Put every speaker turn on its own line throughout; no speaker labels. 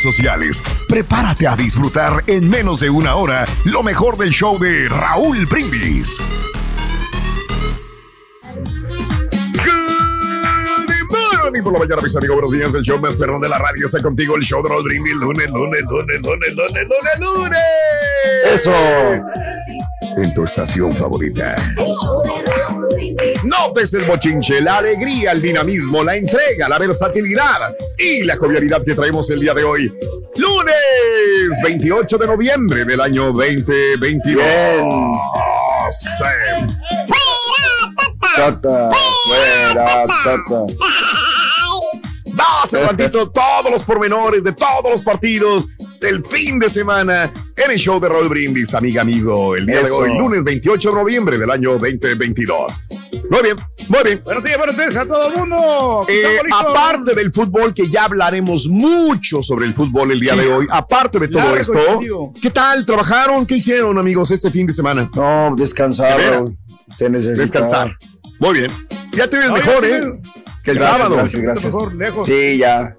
sociales. Prepárate a disfrutar en menos de una hora lo mejor del show de Raúl Brindis. Por la mañana, mis amigos. Buenos días. El show más perrón de la radio está contigo. El show de Raúl Brindis. Lunes, lunes, lunes, lunes, lunes, lunes, lunes.
Eso.
En tu estación favorita. Notes el bochinche, la alegría, el dinamismo, la entrega, la versatilidad y la jovialidad que traemos el día de hoy. Lunes 28 de noviembre del año 2022. Sí.
Tata, fuera, tata.
Vamos ratito todos los pormenores de todos los partidos del fin de semana en el show de Roll Brindis, amiga, amigo. El día
Eso.
de hoy, lunes 28 de noviembre del año 2022. Muy bien, muy bien.
Buenos días, buenos días a todo el mundo.
Eh, aparte del fútbol, que ya hablaremos mucho sobre el fútbol el día
Sí.
de hoy, aparte de todo
Largo
esto. ¿qué tal? ¿Trabajaron? ¿Qué hicieron, amigos, este fin de semana?
No,
¿De
descansar.
veras?
Raúl. Se necesita.
Descansar. Muy bien. Ya te ves
No,
mejor, ¿eh? Que el
Gracias,
sábado.
gracias, gracias.
Mejor, lejos.
Sí, ya.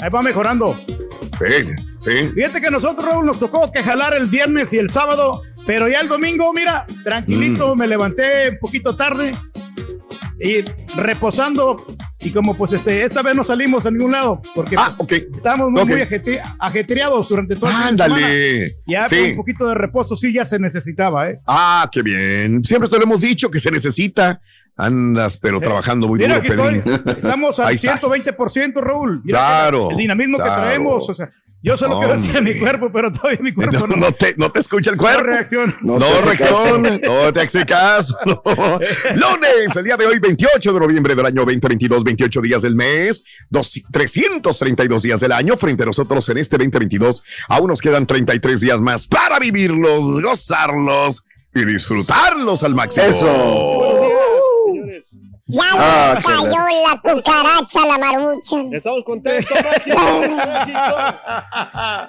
Ahí va mejorando.
Sí, sí.
Fíjate que nosotros, Raúl, nos tocó que jalar el viernes y el sábado, pero ya el domingo, mira, tranquilito,
Mm.
me levanté un poquito tarde y reposando. Y como pues este, esta vez no salimos a ningún lado, porque
Ah,
pues, estábamos muy,
Ok.
muy ajetreados durante todo el fin de semana.
Ándale.
Ya
Sí.
un poquito de reposo sí ya se necesitaba, ¿eh?
Ah, qué bien. Siempre te lo hemos dicho que se necesita. Andas, pero trabajando muy
Mira,
duro,
estoy. Estamos al
Ahí estás.
120%, Raúl. Mira,
Claro,
El dinamismo
claro.
que traemos, o sea, yo sé lo que decía
Hombre.
mi cuerpo, pero todavía mi cuerpo
No,
no,
no te, no te escucha el
no
cuerpo.
reacciona.
No,
te hace
reacciona, no te hace caso. no. Lunes, el día de hoy, 28 de noviembre del año 2022, 28 días del mes, dos- 332 días del año. Frente a nosotros en este 2022, aún nos quedan 33 días más para vivirlos, gozarlos y disfrutarlos al máximo.
Eso.
Ya
Ah, qué
cayó la cucaracha, la marucha.
Estamos contentos,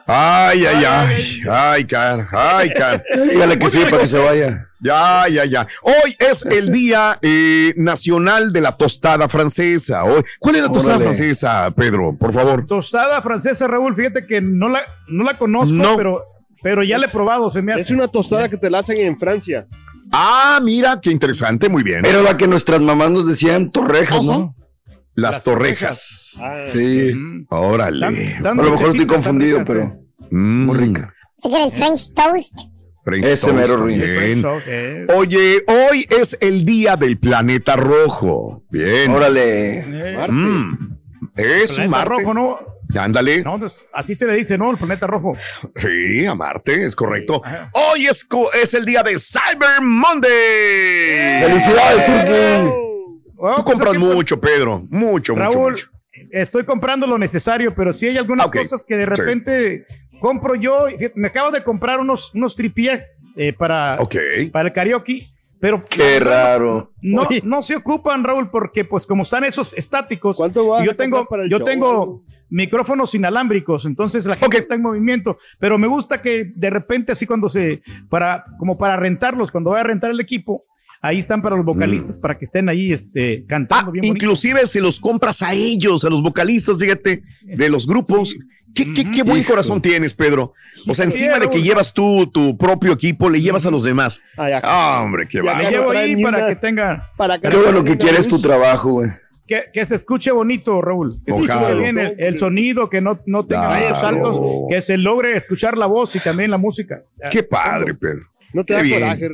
Ay, ay, ay, ay, car, ay, car.
Dígale que sí para que se vaya.
Ya, ya, ya. Hoy es el Día eh, Nacional de la Tostada Francesa. Hoy, ¿Cuál es la tostada
Órale.
francesa, Pedro? Por favor.
Tostada francesa, Raúl, fíjate que no la, no la conozco,
No.
pero, pero ya la he probado, se me hace.
Es una tostada que te la hacen en Francia.
Ah, mira, qué interesante, muy bien.
Era la que nuestras mamás nos decían torrejas, ¿no?
Las,
Las
torrejas.
Ah,
Sí.
Mm.
Órale.
Tan- tan
A lo mejor estoy confundido, pero
Mm,
muy rica.
¿Se quiere el French toast?
French
Ese
toast
mero.
French eh.
Oye, hoy es el Día del Planeta Rojo. Bien.
Órale.
Eh,
Mm, es un
planeta
Marte.
rojo, ¿no?
Ándale.
No, pues, así se le dice, ¿no? El planeta rojo.
Sí, a Marte, es correcto. Hoy es, co- es el día de Cyber Monday.
¡Felicidades, Turki!
Bueno,
Tú
pues,
compras
pues,
mucho, Pedro. Mucho, mucho,
Raúl,
mucho.
estoy comprando lo necesario, pero sí hay algunas
Ok,
cosas que de repente compro yo. Me acabo de comprar unos, unos tripiés eh, para, para el karaoke, pero
Qué raro.
no,
Oye.
no se ocupan, Raúl, porque pues como están esos estáticos,
¿Cuánto vas
y
a
yo tengo,
comprar para el
yo
show,
tengo? Micrófonos inalámbricos, entonces la gente
Ok.
está en movimiento, pero me gusta que de repente así cuando se, para, como para rentarlos, cuando voy a rentar el equipo, ahí están para los vocalistas, para que estén ahí este,
Ah,
cantando bonito.
inclusive se los compras a ellos, a los vocalistas, fíjate, de los grupos. ¿Qué, qué- qué buen
Hijo.
corazón tienes, Pedro. O sea, encima de que llevas tú tu propio equipo, le llevas a los demás.
Ay, acá.
Ah, hombre, qué
Me
bárbaro.
llevo ahí para
una-
que tenga,
Para
Qué bueno que quieres tu trabajo, güey.
Que, que se escuche bonito, Raúl. Que escuche bien el, el sonido, que no, no tenga
Claro.
saltos, que se logre escuchar la voz y también la música.
Qué padre, Pedro.
No te
Qué
da
bien.
coraje.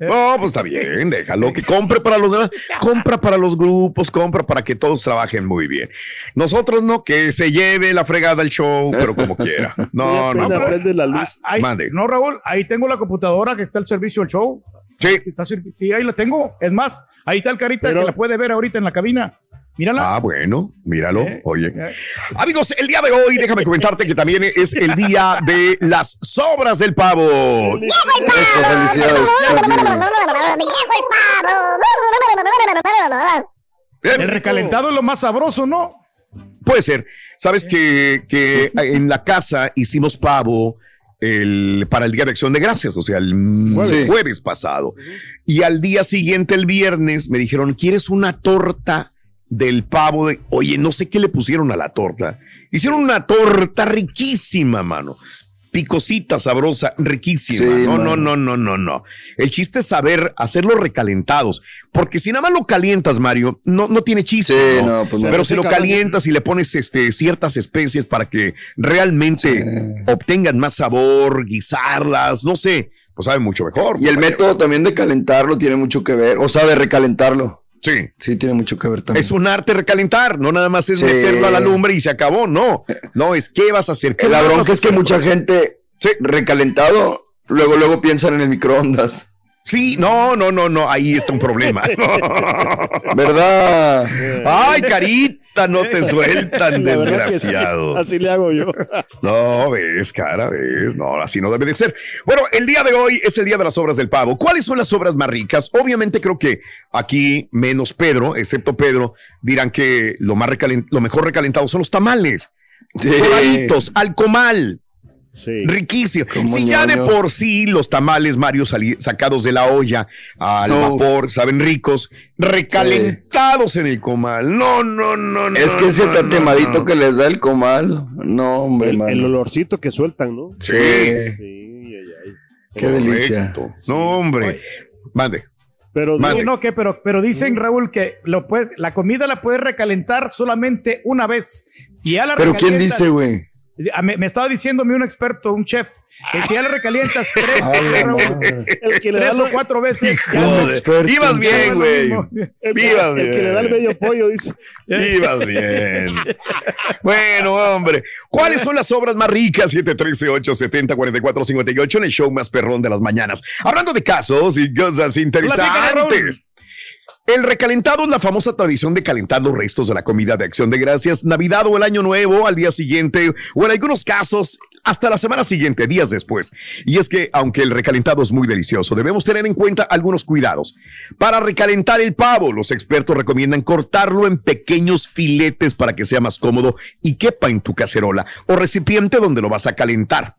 No, pues está bien, déjalo que compre para los demás, compra para los grupos, compra para que todos trabajen muy bien. Nosotros no, que se lleve la fregada al show, pero como quiera. No, no,
prende la luz.
Ah, ahí-
Mande.
no, Raúl, ahí tengo la computadora que está al servicio del show.
Sí.
Está sirvi- sí, ahí la tengo. Es más, ahí está el carita
Pero-
que la puede ver ahorita en la cabina. Mírala.
Ah, bueno, míralo,
Eh,
oye.
eh.
Amigos, el día de hoy, déjame comentarte que también es el día de las sobras del pavo.
Eso, felicidades, Turki.
Bien,
El recalentado es lo más sabroso, ¿no?
Puede ser. Sabes que, que en la casa hicimos pavo el, para el Día de Acción de Gracias, o sea, el
Jueves.
jueves, pasado. Y al día siguiente, el viernes, me dijeron, ¿quieres una torta del pavo? De... Oye, no sé qué le pusieron a la torta. Hicieron una torta riquísima, mano. Picosita, sabrosa, riquísima.
Sí,
no, no, no, no, no, no. El chiste es saber hacerlos recalentados. Porque si nada más lo calientas, Mario, no, no tiene chiste.
Sí,
¿no?
no, pues.
Pero si lo calientas y le pones este, ciertas especies para que realmente obtengan más sabor, guisarlas, no sé, pues sabe mucho mejor.
Y el método también de calentarlo tiene mucho que ver, o sea, de recalentarlo.
Sí.
Sí, tiene mucho que ver también.
Es un arte recalentar, no nada más es
Sí.
meterlo a la lumbre y se acabó, no. No, es qué vas a hacer. ¿Qué
La bronca es que mucha gente
Sí.
recalentado, luego, luego piensan en el microondas.
Sí, no, no, no, no, ahí está un problema.
¿Verdad?
Ay, carita, no te sueltan,
La sí.
desgraciado.
Así le hago yo.
No, ves, cara, ves, no, así no debe de ser. Bueno, el día de hoy es el día de las obras del pavo. ¿Cuáles son las obras más ricas? Obviamente creo que aquí, menos Pedro, excepto Pedro, dirán que lo, más lo mejor recalentado son los tamales.
Sí.
Doraditos, al comal.
Sí.
Riquísimo.
Como
Si ya de por sí los tamales, Mario, sacados de la olla al vapor, saben ricos, recalentados en el comal. No, no, no, no.
Es que ese
no,
tatemadito
no.
que les da el comal. No, hombre,
El, olorcito que sueltan, ¿no?
Sí.
Sí, ay, ay.
Qué delicia.
No, hombre. Mande.
Pero
Mande.
Sí, no, que, pero, pero dicen, Raúl, que lo puedes, la comida la puedes recalentar solamente una vez. Si ya la
Pero ¿quién dice, güey?
Ah, Me, me estaba diciéndome un experto, un chef, que si ya la recalientas tres,
Ay,
el que le da
tres o
lo-
cuatro veces.
Ibas bien, güey.
el,
Viva
el que le da el
bien.
medio pollo, dice.
Ibas bien. Bueno, hombre. ¿Cuáles son las obras más ricas? 713-870-4458 en el show más perrón de las mañanas. Hablando de casos y cosas interesantes. El recalentado es la famosa tradición de calentar los restos de la comida de acción de gracias, Navidad o el Año Nuevo al día siguiente, o en algunos casos hasta la semana siguiente, días después. Y es que, aunque el recalentado es muy delicioso, debemos tener en cuenta algunos cuidados. Para recalentar el pavo, los expertos recomiendan cortarlo en pequeños filetes para que sea más cómodo y quepa en tu cacerola o recipiente donde lo vas a calentar.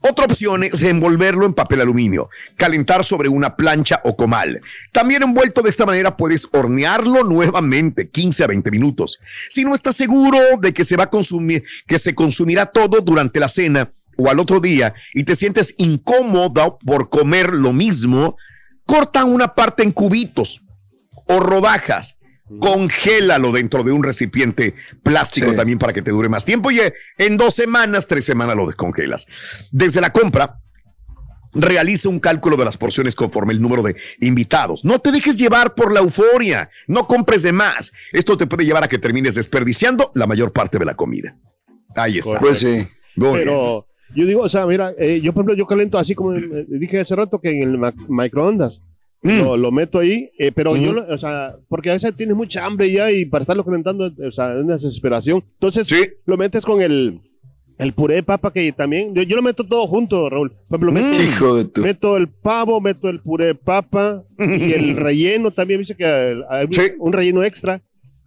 Otra opción es envolverlo en papel aluminio, calentar sobre una plancha o comal. También envuelto de esta manera puedes hornearlo nuevamente 15 a 20 minutos. Si no estás seguro de que se va a consumir, que se consumirá todo durante la cena o al otro día y te sientes incómodo por comer lo mismo, corta una parte en cubitos o rodajas. Congélalo dentro de un recipiente plástico
Sí.
también para que te dure más tiempo y eh, en dos semanas, tres semanas lo descongelas. Desde la compra, realiza un cálculo de las porciones conforme el número de invitados. No te dejes llevar por la euforia, no compres de más. Esto te puede llevar a que termines desperdiciando la mayor parte de la comida. Ahí está.
Pues sí.
Pero yo digo, o sea, mira, eh, yo por ejemplo, yo calento así como eh, dije hace rato que en el microondas.
Mm.
Lo, lo meto ahí, eh, pero yo, lo- o sea, porque a veces tienes mucha hambre ya y para estarlo calentando, o sea, es una desesperación. Entonces,
Sí.
lo metes con el, el puré de papa que también, yo, yo lo meto todo junto, Raúl. Por ejemplo, meto,
bien. Hijo de tu.
meto el pavo, meto el puré de papa y el relleno también, dice que hay
Sí.
un relleno extra.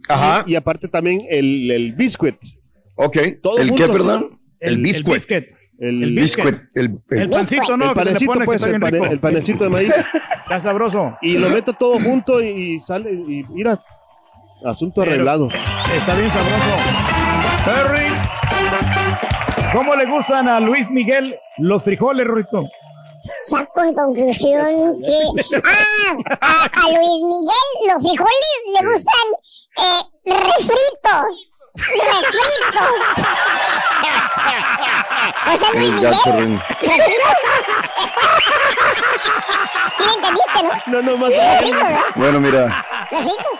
Ajá.
Y, y aparte también el, el biscuit.
Ok.
Todo
¿El
junto,
qué, perdón?
El biscuit.
biscuit.
El,
El
Biscuit. El, el-
El pancito, ¿no?
el panecito,
pone
pues,
está
el, panecito de maíz.
Está sabroso.
y lo meto todo junto y, y sale y mira asunto
Pero-
arreglado
Está bien sabroso. Perry. ¿Cómo le gustan a Luis Miguel los frijoles, Rurito?
Saco en conclusión que ah, a, a Luis Miguel los frijoles le gustan eh, refritos. Refritos. O sea, Luis
el
Miguel. ¿Sí me entendiste, no?
no no más
Refritos, ¿verdad?
Bueno, mira.
Refritos.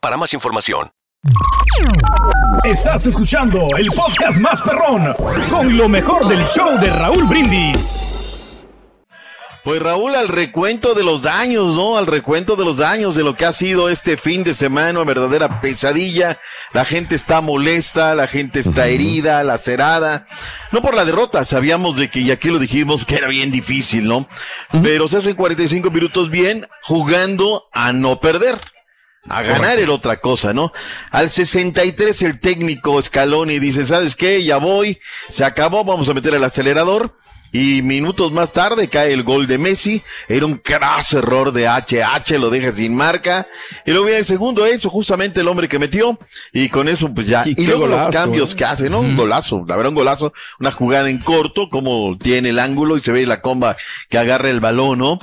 para más información.
Estás escuchando el podcast más perrón con lo mejor del show de Raúl Brindis.
Pues Raúl, al recuento de los daños, ¿no? Al recuento de los daños de lo que ha sido este fin de semana, una verdadera pesadilla. La gente está molesta, la gente está herida, lacerada. No por la derrota, sabíamos de que, y aquí lo dijimos, que era bien difícil, ¿no? Pero se hacen 45 minutos bien jugando a no perder. A ganar era otra cosa, ¿no? Al 63 el técnico Scaloni dice, ¿sabes qué? Ya voy, se acabó, vamos a meter el acelerador. Y minutos más tarde cae el gol de Messi. Era un craso error de HH, lo deja sin marca. Y luego viene el segundo, eso, justamente el hombre que metió. Y con eso, pues ya.
Y
luego los cambios
¿eh?
que hace, ¿no? Un golazo, la verdad, un golazo. Una jugada en corto, como tiene el ángulo y se ve la comba que agarra el balón, ¿no?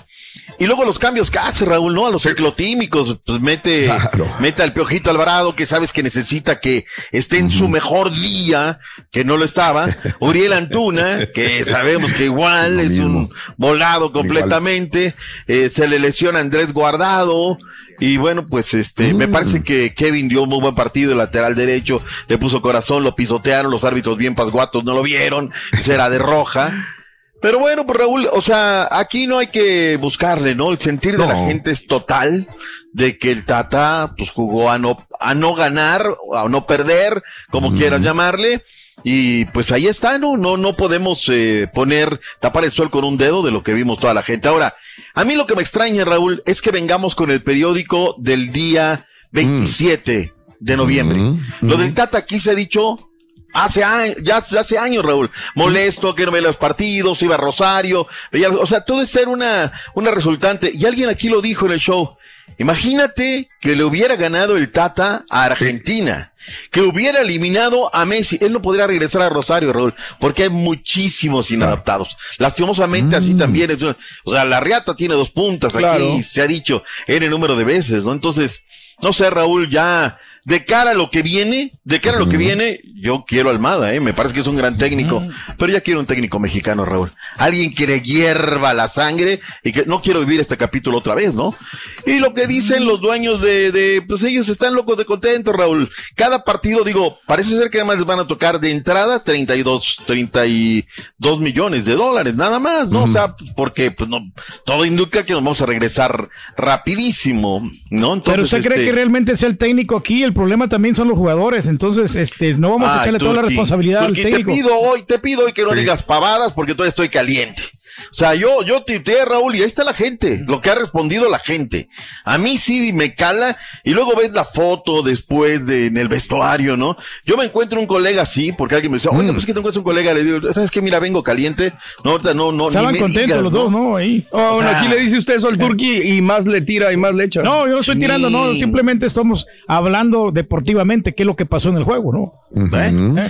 Y luego los cambios que hace Raúl, ¿no? A los ciclotímicos, pues mete,
Claro.
mete al Piojito Alvarado, que sabes que necesita que esté en su mejor día, que no lo estaba. Uriel Antuna, que sabemos que igual es un volado completamente. Eh, se le lesiona Andrés Guardado. Y bueno, pues este, me parece que Kevin dio un muy buen partido, el lateral derecho, le puso corazón, lo pisotearon, los árbitros bien pasguatos no lo vieron, será de roja. Pero bueno, pues Raúl, o sea, aquí no hay que buscarle, ¿no? El sentir de la gente es total de que el Tata pues jugó a no a no ganar, a no perder, como quieras llamarle. Y pues ahí está, ¿no? No, no podemos eh, poner, tapar el sol con un dedo de lo que vimos toda la gente. Ahora, a mí lo que me extraña, Raúl, es que vengamos con el periódico del día 27 de noviembre.
Mm,
Lo
mm.
del Tata aquí se ha dicho Hace años, ya, ya hace años, Raúl, molesto, que no veía los partidos, iba a Rosario, veía- o sea, todo es ser una, una resultante. Y alguien aquí lo dijo en el show. Imagínate que le hubiera ganado el Tata a Argentina, que hubiera eliminado a Messi. Él no podría regresar a Rosario, Raúl, porque hay muchísimos inadaptados. Lastimosamente así también es. una- O sea, la Riata tiene dos puntas
Claro.
aquí, se ha dicho, en el número de veces, ¿no? Entonces, no sé, Raúl, ya de cara a lo que viene, de cara a lo que viene, yo quiero Almada, ¿eh? Me parece que es un gran técnico, pero ya quiero un técnico mexicano, Raúl. Alguien que le hierva la sangre y que no quiero vivir este capítulo otra vez, ¿no? Y lo que dicen los dueños de, de pues ellos están locos de contentos, Raúl. Cada partido, digo, parece ser que además les van a tocar de entrada 32, 32 millones de dólares, nada más, ¿no? O sea, porque pues no, todo indica que nos vamos a regresar rapidísimo, ¿no? Entonces,
Pero usted cree
este,
que realmente sea el técnico aquí, el problema también son los jugadores, entonces este no vamos a echarle toda la responsabilidad al técnico.
Te pido hoy, te pido hoy que no digas pavadas porque todavía estoy caliente. O sea, yo, yo tuiteé, Raúl, y ahí está la gente, lo que ha respondido la gente. A mí sí me cala, y luego ves la foto después de, en el vestuario, ¿no? Yo me encuentro un colega así, porque alguien me decía, oye, pues que te encuentras un colega, le digo, ¿sabes qué? Mira, vengo caliente. No, ahorita no, no, ni
Estaban
me
contentos
digas,
los dos, ¿no? Ahí.
Oh, bueno, aquí le dice usted eso al Turqui y más le tira y más le echa.
No, yo no estoy tirando, no, simplemente estamos hablando deportivamente qué es lo que pasó en el juego, ¿no?
¿Eh?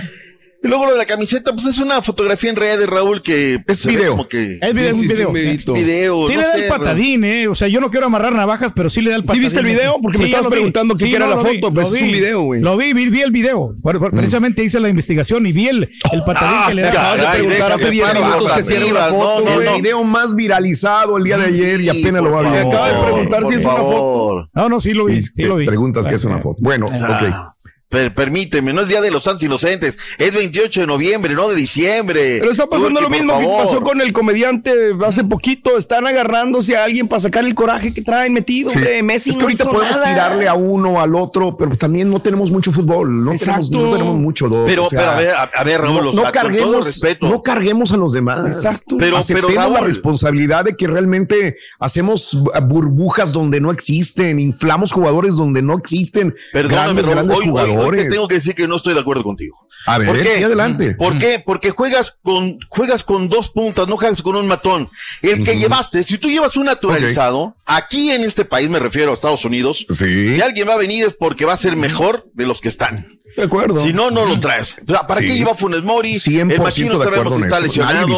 Y luego lo de la camiseta, pues es una fotografía en redes, Raúl, que
Es video.
como que
Es video,
Sí,
un
sí,
video.
sí, video,
Sí
no
le da
sé,
el patadín, eh. O sea, yo no quiero amarrar navajas, pero sí le da el
¿Sí
patadín.
viste el video? Porque me
Sí,
estabas preguntando qué era la foto, pues es un
vi.
video, güey.
Lo vi, vi, vi el video. Por- precisamente hice la investigación y vi el, el patadín que le da.
te acabas de preguntar hace 10 minutos que si era una foto,
el video más viralizado el día de ayer y apenas lo va a
Me
ver.
acaba de preguntar si es una foto.
No, no, sí lo vi, sí lo.
Preguntas que es una foto. Bueno,
Ah,
ok.
Per- permíteme, no es Día de los Santos Inocentes, es 28 de noviembre, no de diciembre.
Pero está pasando lo mismo que pasó con el comediante hace poquito. Están agarrándose a alguien para sacar el coraje que traen metido,
Sí.
hombre. Messi
es que
no
ahorita
hizo
podemos
nada.
tirarle a uno, al otro, pero también no tenemos mucho fútbol. No, tenemos,
Exacto.
no tenemos mucho. Doc,
Pero,
o sea,
pero a ver, a, a ver, Raúl,
no, no carguemos, no carguemos a los demás.
Exacto.
Pero-
Aceptemos
pero, Raúl-
la responsabilidad de que realmente hacemos bu- burbujas donde no existen, inflamos jugadores donde no existen, grandes,
Raúl,
grandes
hoy- hoy- te tengo que decir que no estoy de acuerdo contigo.
A ver,
¿Por qué?
y adelante.
¿Por qué? Porque juegas con, juegas con dos puntas, no juegas con un matón. El que llevaste, si tú llevas un naturalizado, aquí en este país me refiero a Estados Unidos,
Sí.
si alguien va a venir es porque va a ser mejor de los que están.
De acuerdo.
Si no, no lo traes. O sea, ¿para
Sí.
qué lleva Funes Mori?
100%
el machino
de acuerdo
si está lesionado.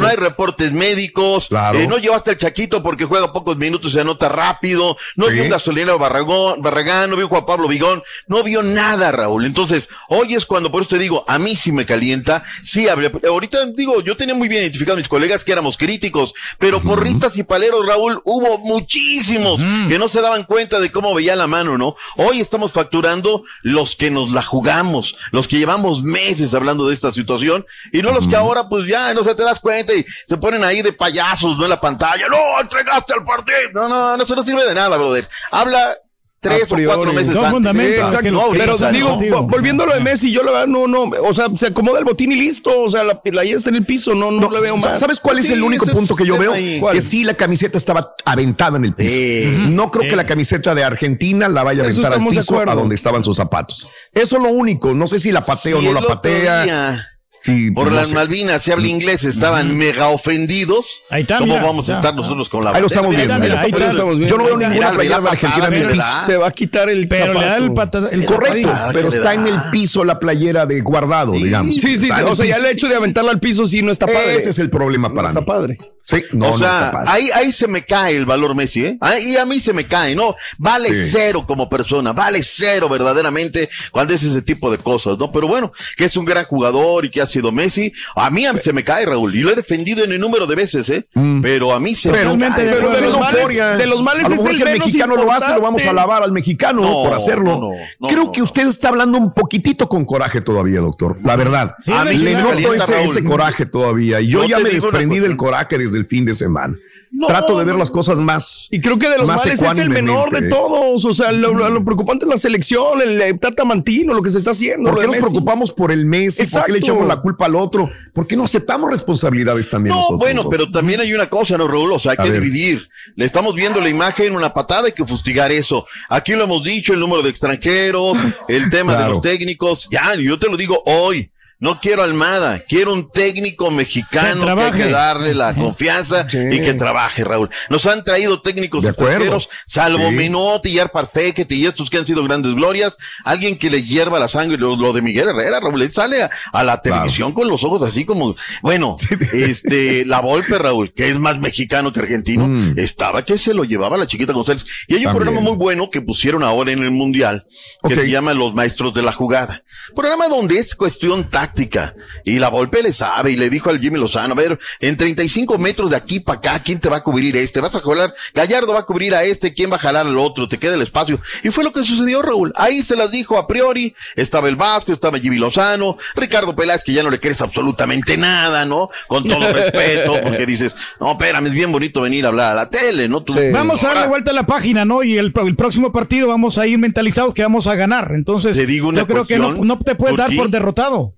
No hay reportes médicos.
Claro.
eh, no llevaste al Chaquito porque juega pocos minutos y se anota rápido. No
Sí.
vio un gasolinero Barragón, Barragán, no vio Juan Pablo Vigón. No vio nada, Raúl. Entonces, hoy es cuando, por eso te digo, a mí sí me calienta. Sí, ahorita digo, yo tenía muy bien identificado a mis colegas que éramos críticos, pero porristas y paleros, Raúl, hubo muchísimos que no se daban cuenta de cómo veía la mano, ¿no? Hoy estamos facturando los que nos la jugamos, los que llevamos meses hablando de esta situación, y no los que ahora, pues ya, no se te das cuenta y se ponen ahí de payasos, ¿no? En la pantalla, no, entregaste al partido. No, no, no, eso no sirve de nada, brother. Habla tres o cuatro meses
No,
antes.
fundamento,
Sí, exacto.
que
pero digo,
¿no?
vo- volviendo a lo de Messi, yo la verdad no, no, o sea, se acomoda el botín y listo, o sea, la, la ya está en el piso, no, no, le veo más.
¿Sabes cuál es
Sí,
el único punto que yo veo? Que sí, la camiseta estaba aventada en el piso.
Sí.
No creo que la camiseta de Argentina la vaya a aventar al piso a donde estaban sus zapatos. Eso es lo único. No sé si la patea o no la patea.
día,
Sí,
Por
no
las
sé.
Malvinas, se habla inglés, estaban mega ofendidos.
Ahí está,
¿Cómo
mira,
vamos a
ya.
estar nosotros con la
Ahí lo estamos viendo.
mira, ahí
Mira,
está.
estamos viendo.
Yo no veo ninguna playera
la
de Argentina en el
patada,
piso.
Se va a quitar el
Pero le da
zapato.
el patadón. el
Correcto, pero está en el piso la playera de guardado, digamos.
Sí, sí, sí,
Está
o sea, ya el hecho de aventarla al piso sí no está padre.
Ese es el problema
no
para
está
mí.
padre.
Sí, no,
o
no
sea, ahí, ahí se me cae el valor Messi, ¿eh? Ahí a mí se me cae, ¿no? Vale
Sí.
cero como persona, vale cero verdaderamente cuando es ese tipo de cosas, ¿no? Pero bueno, que es un gran jugador y que ha sido Messi, a mí a- se me cae, Raúl, y lo he defendido en un número de veces, ¿eh? Pero a mí se
Pero,
me cae.
pero de,
los males- de los males es el
si el
menos
mexicano lo hace, lo vamos a alabar al mexicano
No,
por hacerlo.
no, no, no,
Creo que usted está hablando un poquitito con coraje todavía, doctor. La verdad.
Sí,
A mí
le noto ese, ese coraje todavía. Y yo ya me desprendí del coraje desde el fin de semana.
No,
Trato de ver las cosas más.
Y creo que de los males es el menor de todos. O sea, lo, lo- lo preocupante es la selección, el, eh, Tata Mantino, lo que se está haciendo.
¿Por qué
de
nos
Messi.
preocupamos por el mes? ¿Por qué le echamos la culpa al otro? ¿Por qué no aceptamos responsabilidades también
No,
nosotros?
bueno,
doctor?
pero también hay una cosa, ¿no, Raúl? O sea, hay
A
que
ver.
dividir. Le estamos viendo la imagen, una patada, hay que fustigar eso. Aquí lo hemos dicho, el número de extranjeros, el tema de
Claro.
los técnicos. Ya, yo te lo digo hoy. No quiero Almada, quiero un técnico mexicano que, hay que darle la confianza
Sí.
y que trabaje, Raúl. Nos han traído técnicos extranjeros, salvo
Sí.
Menotti y Arparfequete y estos que han sido grandes glorias, alguien que le hierva la sangre, lo, lo de Miguel Herrera, Raúl, él sale a, a la
Claro.
televisión con los ojos así como, bueno, este, la Volpe, Raúl, que es más mexicano que argentino,
Mm.
estaba que se lo llevaba la chiquita González. Y hay un
También.
programa muy bueno que pusieron ahora en el Mundial, que se llama Los Maestros de la Jugada. Programa donde es cuestión táctica táctica. Y la Volpe le sabe y le dijo al Jimmy Lozano, a ver, en 35 metros de aquí para acá, ¿quién te va a cubrir este? Vas a jalar, Gallardo va a cubrir a este, ¿quién va a jalar al otro? Te queda el espacio. Y fue lo que sucedió, Raúl. Ahí se las dijo a priori. Estaba el Vasco, estaba Jimmy Lozano, Ricardo Peláez, que ya no le crees absolutamente nada, ¿no? Con todo respeto, porque dices, no, espérame, es bien bonito venir a hablar a la tele, ¿no? Tú-
Vamos a darle vuelta a la página, ¿no? Y el, el próximo partido vamos a ir mentalizados que vamos a ganar. Entonces,
Te digo una
yo creo que no, te puedes dar por derrotado.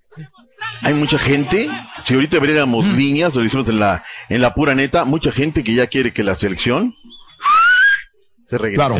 Hay mucha gente, si ahorita abriéramos líneas, lo hicimos en la, en la pura neta, mucha gente que ya quiere que la selección se regrese.
Claro.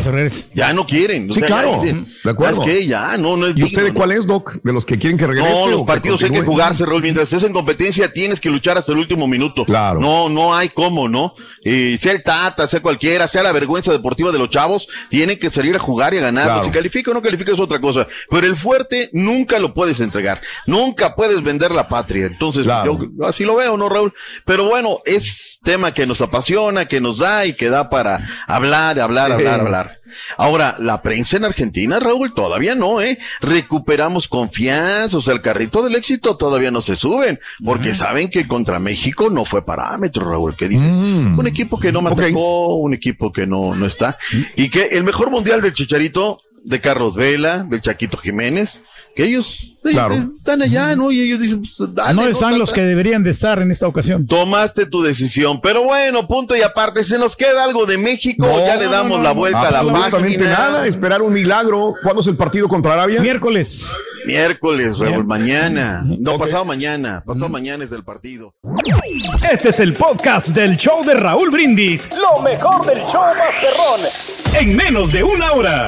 Ya no quieren. o
Sí,
sea,
claro.
dicen,
De acuerdo.
Ya, no, no es
¿Y usted de
digno,
cuál es, Doc? ¿De los que quieren que regrese?
No, los partidos hay que jugarse, Raúl. Mientras estés en competencia, tienes que luchar hasta el último minuto.
Claro.
No, no hay cómo, ¿no? Eh, sea el Tata, sea cualquiera, sea la vergüenza deportiva de los chavos, tienen que salir a jugar y a ganar.
Claro.
Si califica o no califica es otra cosa. Pero el fuerte nunca lo puedes entregar. Nunca puedes vender la patria. Entonces,
Claro.
yo así lo veo, ¿no, Raúl? Pero bueno, es tema que nos apasiona, que nos da y que da para hablar, hablar,
Sí.
Hablar, hablar. Ahora, la prensa en Argentina, Raúl, todavía no, ¿eh? Recuperamos confianza, o sea, el carrito del éxito todavía no se suben, porque saben que contra México no fue parámetro, Raúl, que dice,
Mm.
un equipo que no me un equipo que no, no está, y que el mejor mundial del Chicharito, de Carlos Vela, del Chaquito Jiménez, que ellos
Claro.
están allá, ¿no? Y ellos dicen, pues, dale,
no están
Tata.
los que deberían de estar en esta ocasión.
Tomaste tu decisión, pero bueno, punto y aparte, se nos queda algo de México,
No,
ya le damos la vuelta a la
Absolutamente
página.
nada, esperar un milagro. ¿Cuándo es el partido contra Arabia?
Miércoles.
Miércoles, Raúl, mañana. No, pasado mañana. Pasado mañana es del partido.
Este es el podcast del show de Raúl Brindis. Lo mejor del show Masterrón. En menos de una hora.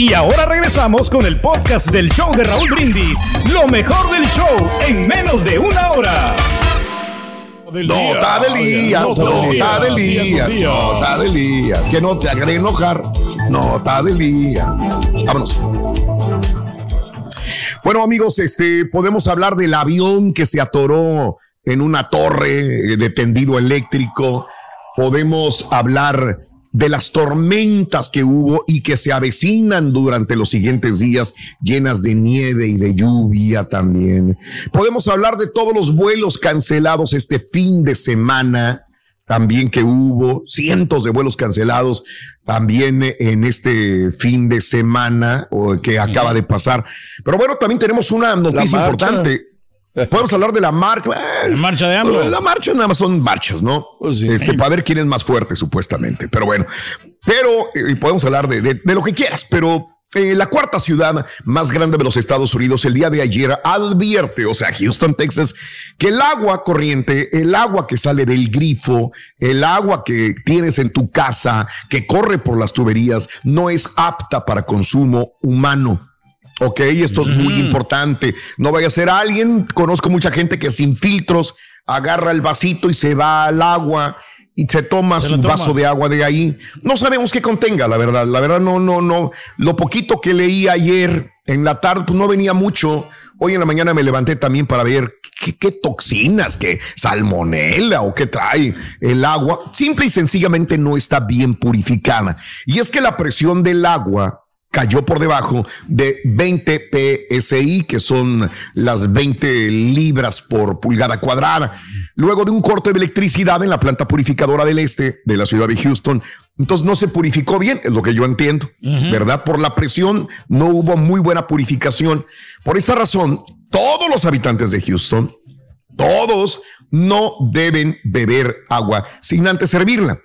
Y ahora regresamos con el podcast del show de Raúl Brindis. Lo mejor del show en menos de una hora.
Nota del día, nota del día, nota del día. Que no te haga enojar. Nota del día. Vámonos. Bueno, amigos, este, podemos hablar del avión que se atoró en una torre eh, de tendido eléctrico. Podemos hablar de las tormentas que hubo y que se avecinan durante los siguientes días, llenas de nieve y de lluvia también. Podemos hablar de todos los vuelos cancelados este fin de semana, también que hubo cientos de vuelos cancelados también en este fin de semana o que acaba de pasar. Pero bueno, también tenemos una noticia importante. Podemos hablar de la marcha. La
marcha de AMLO.
La marcha nada más son marchas, ¿no? Este, para ver quién es más fuerte, supuestamente. Pero bueno, pero eh, podemos hablar de, de- de lo que quieras, pero eh, la cuarta ciudad más grande de los Estados Unidos el día de ayer advierte, o sea, Houston, Texas, que el agua corriente, el agua que sale del grifo, el agua que tienes en tu casa, que corre por las tuberías, no es apta para consumo humano. Ok, esto es muy importante. No vaya a ser alguien, conozco mucha gente que sin filtros agarra el vasito y se va al agua y se toma su vaso de agua de ahí. No sabemos qué contenga, la verdad. La verdad, no, no, no. Lo poquito que leí ayer en la tarde, pues no venía mucho. Hoy en la mañana me levanté también para ver qué, qué toxinas, qué salmonela o qué trae el agua. Simple y sencillamente no está bien purificada. Y es que la presión del agua cayó por debajo de 20 PSI, que son las 20 libras por pulgada cuadrada. Luego de un corte de electricidad en la planta purificadora del este de la ciudad de Houston, entonces no se purificó bien, es lo que yo entiendo, ¿verdad? Por la presión no hubo muy buena purificación. Por esa razón, todos los habitantes de Houston, todos no deben beber agua sin antes servirla.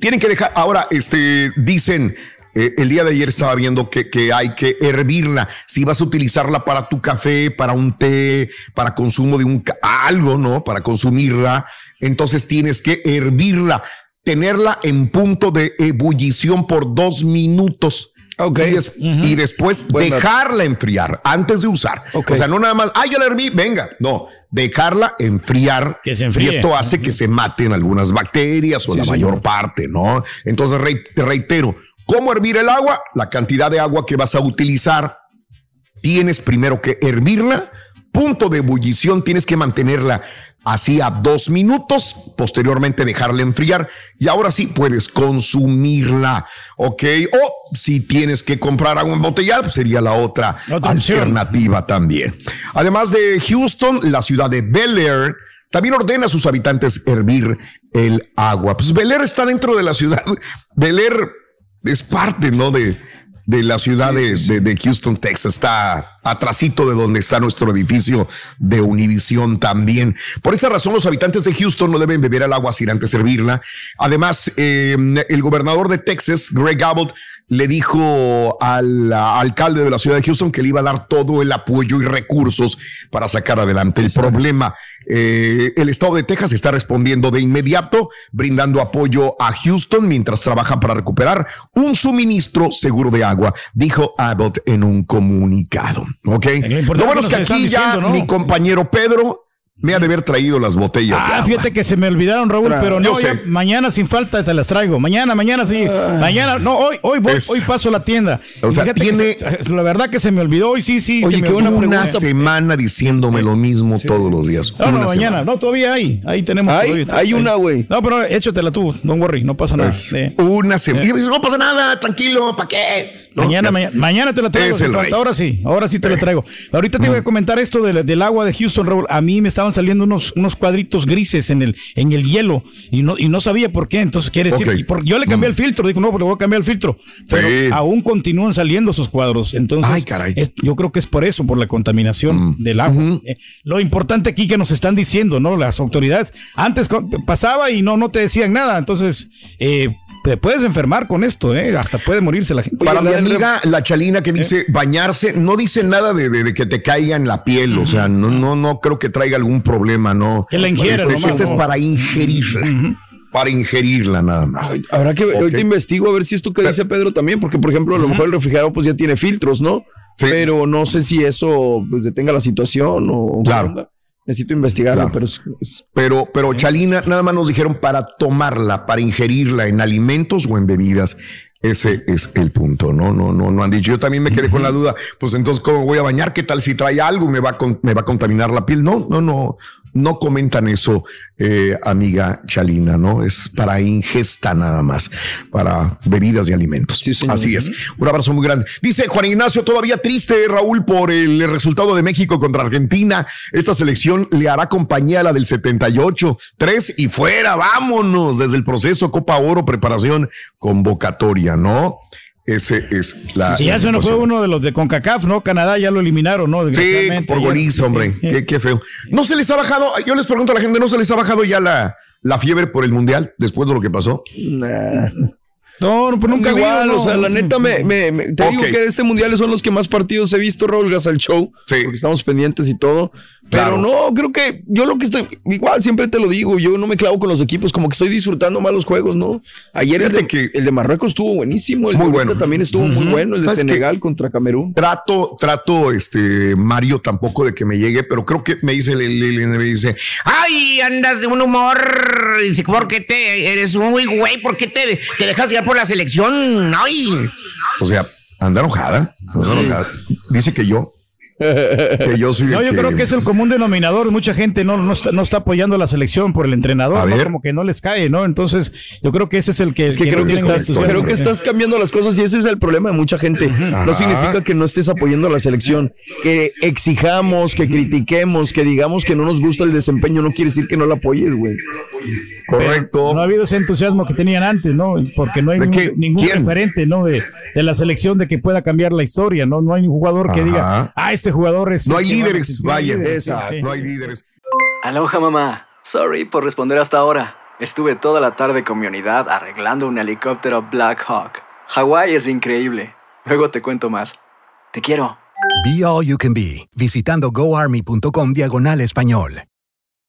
Tienen que dejar, ahora, este, dicen, eh, el día de ayer estaba viendo que, que hay que hervirla. Si vas a utilizarla para tu café, para un té, para consumo de un algo, ¿no? Para consumirla, entonces tienes que hervirla, tenerla en punto de ebullición por dos minutos.
Ok.
Y, des- y después
Buen dato.
dejarla enfriar antes de usar.
Ok.
O sea, no nada más, ah, ya la herví, venga. No, dejarla enfriar.
Que se enfríe.
Y esto hace que se maten algunas bacterias o
Sí,
la
señor.
mayor parte, ¿no? Entonces, te reitero, ¿cómo hervir el agua? La cantidad de agua que vas a utilizar. Tienes primero que hervirla. Punto de ebullición, tienes que mantenerla así a dos minutos, posteriormente dejarla enfriar y ahora sí puedes consumirla, ¿ok? O si tienes que comprar agua embotellada, pues sería la otra, alternativa también. Además de Houston, la ciudad de Bel Air también ordena a sus habitantes hervir el agua. Pues Bel Air está dentro de la ciudad. Bel Air es parte, ¿no? De, de la ciudad de, de- de Houston, Texas. Está atrasito de donde está nuestro edificio de Univision también. Por esa razón, los habitantes de Houston no deben beber el agua sin antes servirla. Además, eh, el gobernador de Texas, Greg Abbott, le dijo al alcalde de la ciudad de Houston que le iba a dar todo el apoyo y recursos para sacar adelante el problema. Eh, el estado de Texas está respondiendo de inmediato, brindando apoyo a Houston mientras trabaja para recuperar un suministro seguro de agua, dijo Abbott en un comunicado. Ok.
lo
Lo bueno es que aquí ya mi compañero Pedro me ha de haber traído las botellas. de
Ah,
agua.
fíjate que se me olvidaron, Raúl,
Tra-
pero no, ya mañana sin falta te las traigo. Mañana, mañana sí. Mañana, no, hoy, hoy voy,
Es-
hoy paso a la tienda.
O sea,
Fíjate que
tiene-
se- la verdad que se me olvidó hoy, sí, sí.
Oye,
se me olvidó.
una semana diciéndome lo mismo todos los días.
No, no, mañana,
semana.
no, todavía hay. Ahí tenemos.
Hay-
todavía.
hay una, güey.
No, pero échatela tú, don't worry, no pasa nada.
Pues. Una semana. Dice, No pasa nada, tranquilo, ¿para qué? No,
Mañana, mañana, te la traigo.
Es
sin
el
falta.
rey.
Ahora sí, ahora sí te la traigo. Ahorita te
Mm.
voy a comentar esto del, del agua de Houston, Raúl. A mí me estaban saliendo unos, unos cuadritos grises en el, en el hielo y no, y no sabía por qué. Entonces quiere decir, por- yo le cambié el filtro, digo, no, pero voy a cambiar el filtro. Pero
Sí.
aún continúan saliendo esos cuadros. Entonces,
Ay, caray.
es- yo creo que es por eso, por la contaminación del agua. Eh, lo importante aquí que nos están diciendo, ¿no? Las autoridades. Antes pasaba y no, no te decían nada. Entonces, eh, te puedes enfermar con esto, ¿eh? Hasta puede morirse la gente.
Para mi amiga, la chalina que dice bañarse, no dice nada de, de- de que te caiga en la piel. O sea, no, no, no creo que traiga algún problema, ¿no?
Que la
Este,
nomás,
este es para ingerirla. Para ingerirla nada más.
Habrá que
Ok.
ahorita investigo a ver si esto que dice Pedro también, porque por ejemplo, a lo mejor el refrigerador pues ya tiene filtros, ¿no?
Sí.
Pero no sé si eso pues detenga la situación o
Claro.
Necesito investigarlo,
Claro.
pero es- es-
Pero, pero Chalina, nada más nos dijeron para tomarla, para ingerirla en alimentos o en bebidas. Ese es el punto, ¿no? No, no, no han dicho. Yo también me quedé con la duda. Pues entonces, ¿cómo voy a bañar? ¿Qué tal si trae algo? ¿Me va a, con- me va a contaminar la piel? No, no, no. No comentan eso, eh, amiga Chalina, ¿no? Es para ingesta nada más, para bebidas y alimentos. Así es. Un abrazo muy grande. Dice Juan Ignacio, todavía triste, Raúl, por el resultado de México contra Argentina. Esta selección le hará compañía a la del 78. Tres y fuera, vámonos. Desde el proceso Copa Oro, preparación, convocatoria, ¿no? Ese es la.
Y eso no fue uno de los de CONCACAF, ¿no? Canadá ya lo eliminaron, ¿no?
Sí, por goliza, hombre.
Sí.
Qué, qué feo. ¿No se les ha bajado? Yo les pregunto a la gente, ¿no se les ha bajado ya la, la fiebre por el mundial después de lo que pasó?
Nah.
No, no, pues nunca
Igual, o sea, la neta me, me- me- te digo que de este mundial son los que más partidos he visto, Raúl, gracias al show,
Sí.
porque estamos pendientes y todo. Pero
Claro.
no, creo que yo lo que estoy, igual siempre te lo digo, yo no me clavo con los equipos, como que estoy disfrutando más los juegos, ¿no? Ayer el de,
Fíjate que-
el de Marruecos estuvo buenísimo, el
Muy
de
bueno.
también estuvo muy bueno, el de. Senegal contra Camerún.
Trato, trato, este, Mario, tampoco de que me llegue, pero creo que me dice, le- le- le- me dice,
Ay, andas de un humor. Dice, ¿por qué te eres muy güey? ¿Por qué te, te dejas guiar por la selección? Ay.
o sea, anda enojada, anda enojada. Dice que yo, que yo soy.
No, yo creo que es el común denominador. Mucha gente no, no, está, no está apoyando a la selección por el entrenador, ¿no? Como que no les cae, ¿no? Entonces, yo creo que ese es el que.
Es que, creo,
no
que estás, creo que estás cambiando las cosas y ese es el problema de mucha gente. No significa que no estés apoyando a la selección. Que exijamos, que critiquemos, que digamos que no nos gusta el desempeño, no quiere decir que no la apoyes, güey.
correcto.
No ha habido ese entusiasmo que tenían antes, ¿no? Porque no hay
¿De
ningún, ningún referente, ¿no? De, de la selección de que pueda cambiar la historia, ¿no? No hay un jugador que
Ajá.
diga, ah, este jugador es.
No hay líderes,
beneficiar".
vaya,
líderes,
esa,
sí.
no hay líderes.
Aloha mamá. Sorry por responder hasta ahora. Estuve toda la tarde con mi unidad arreglando un helicóptero Black Hawk. Hawái es increíble. Luego te cuento más. Te quiero.
Be All You Can Be, visitando goarmy.com diagonal español.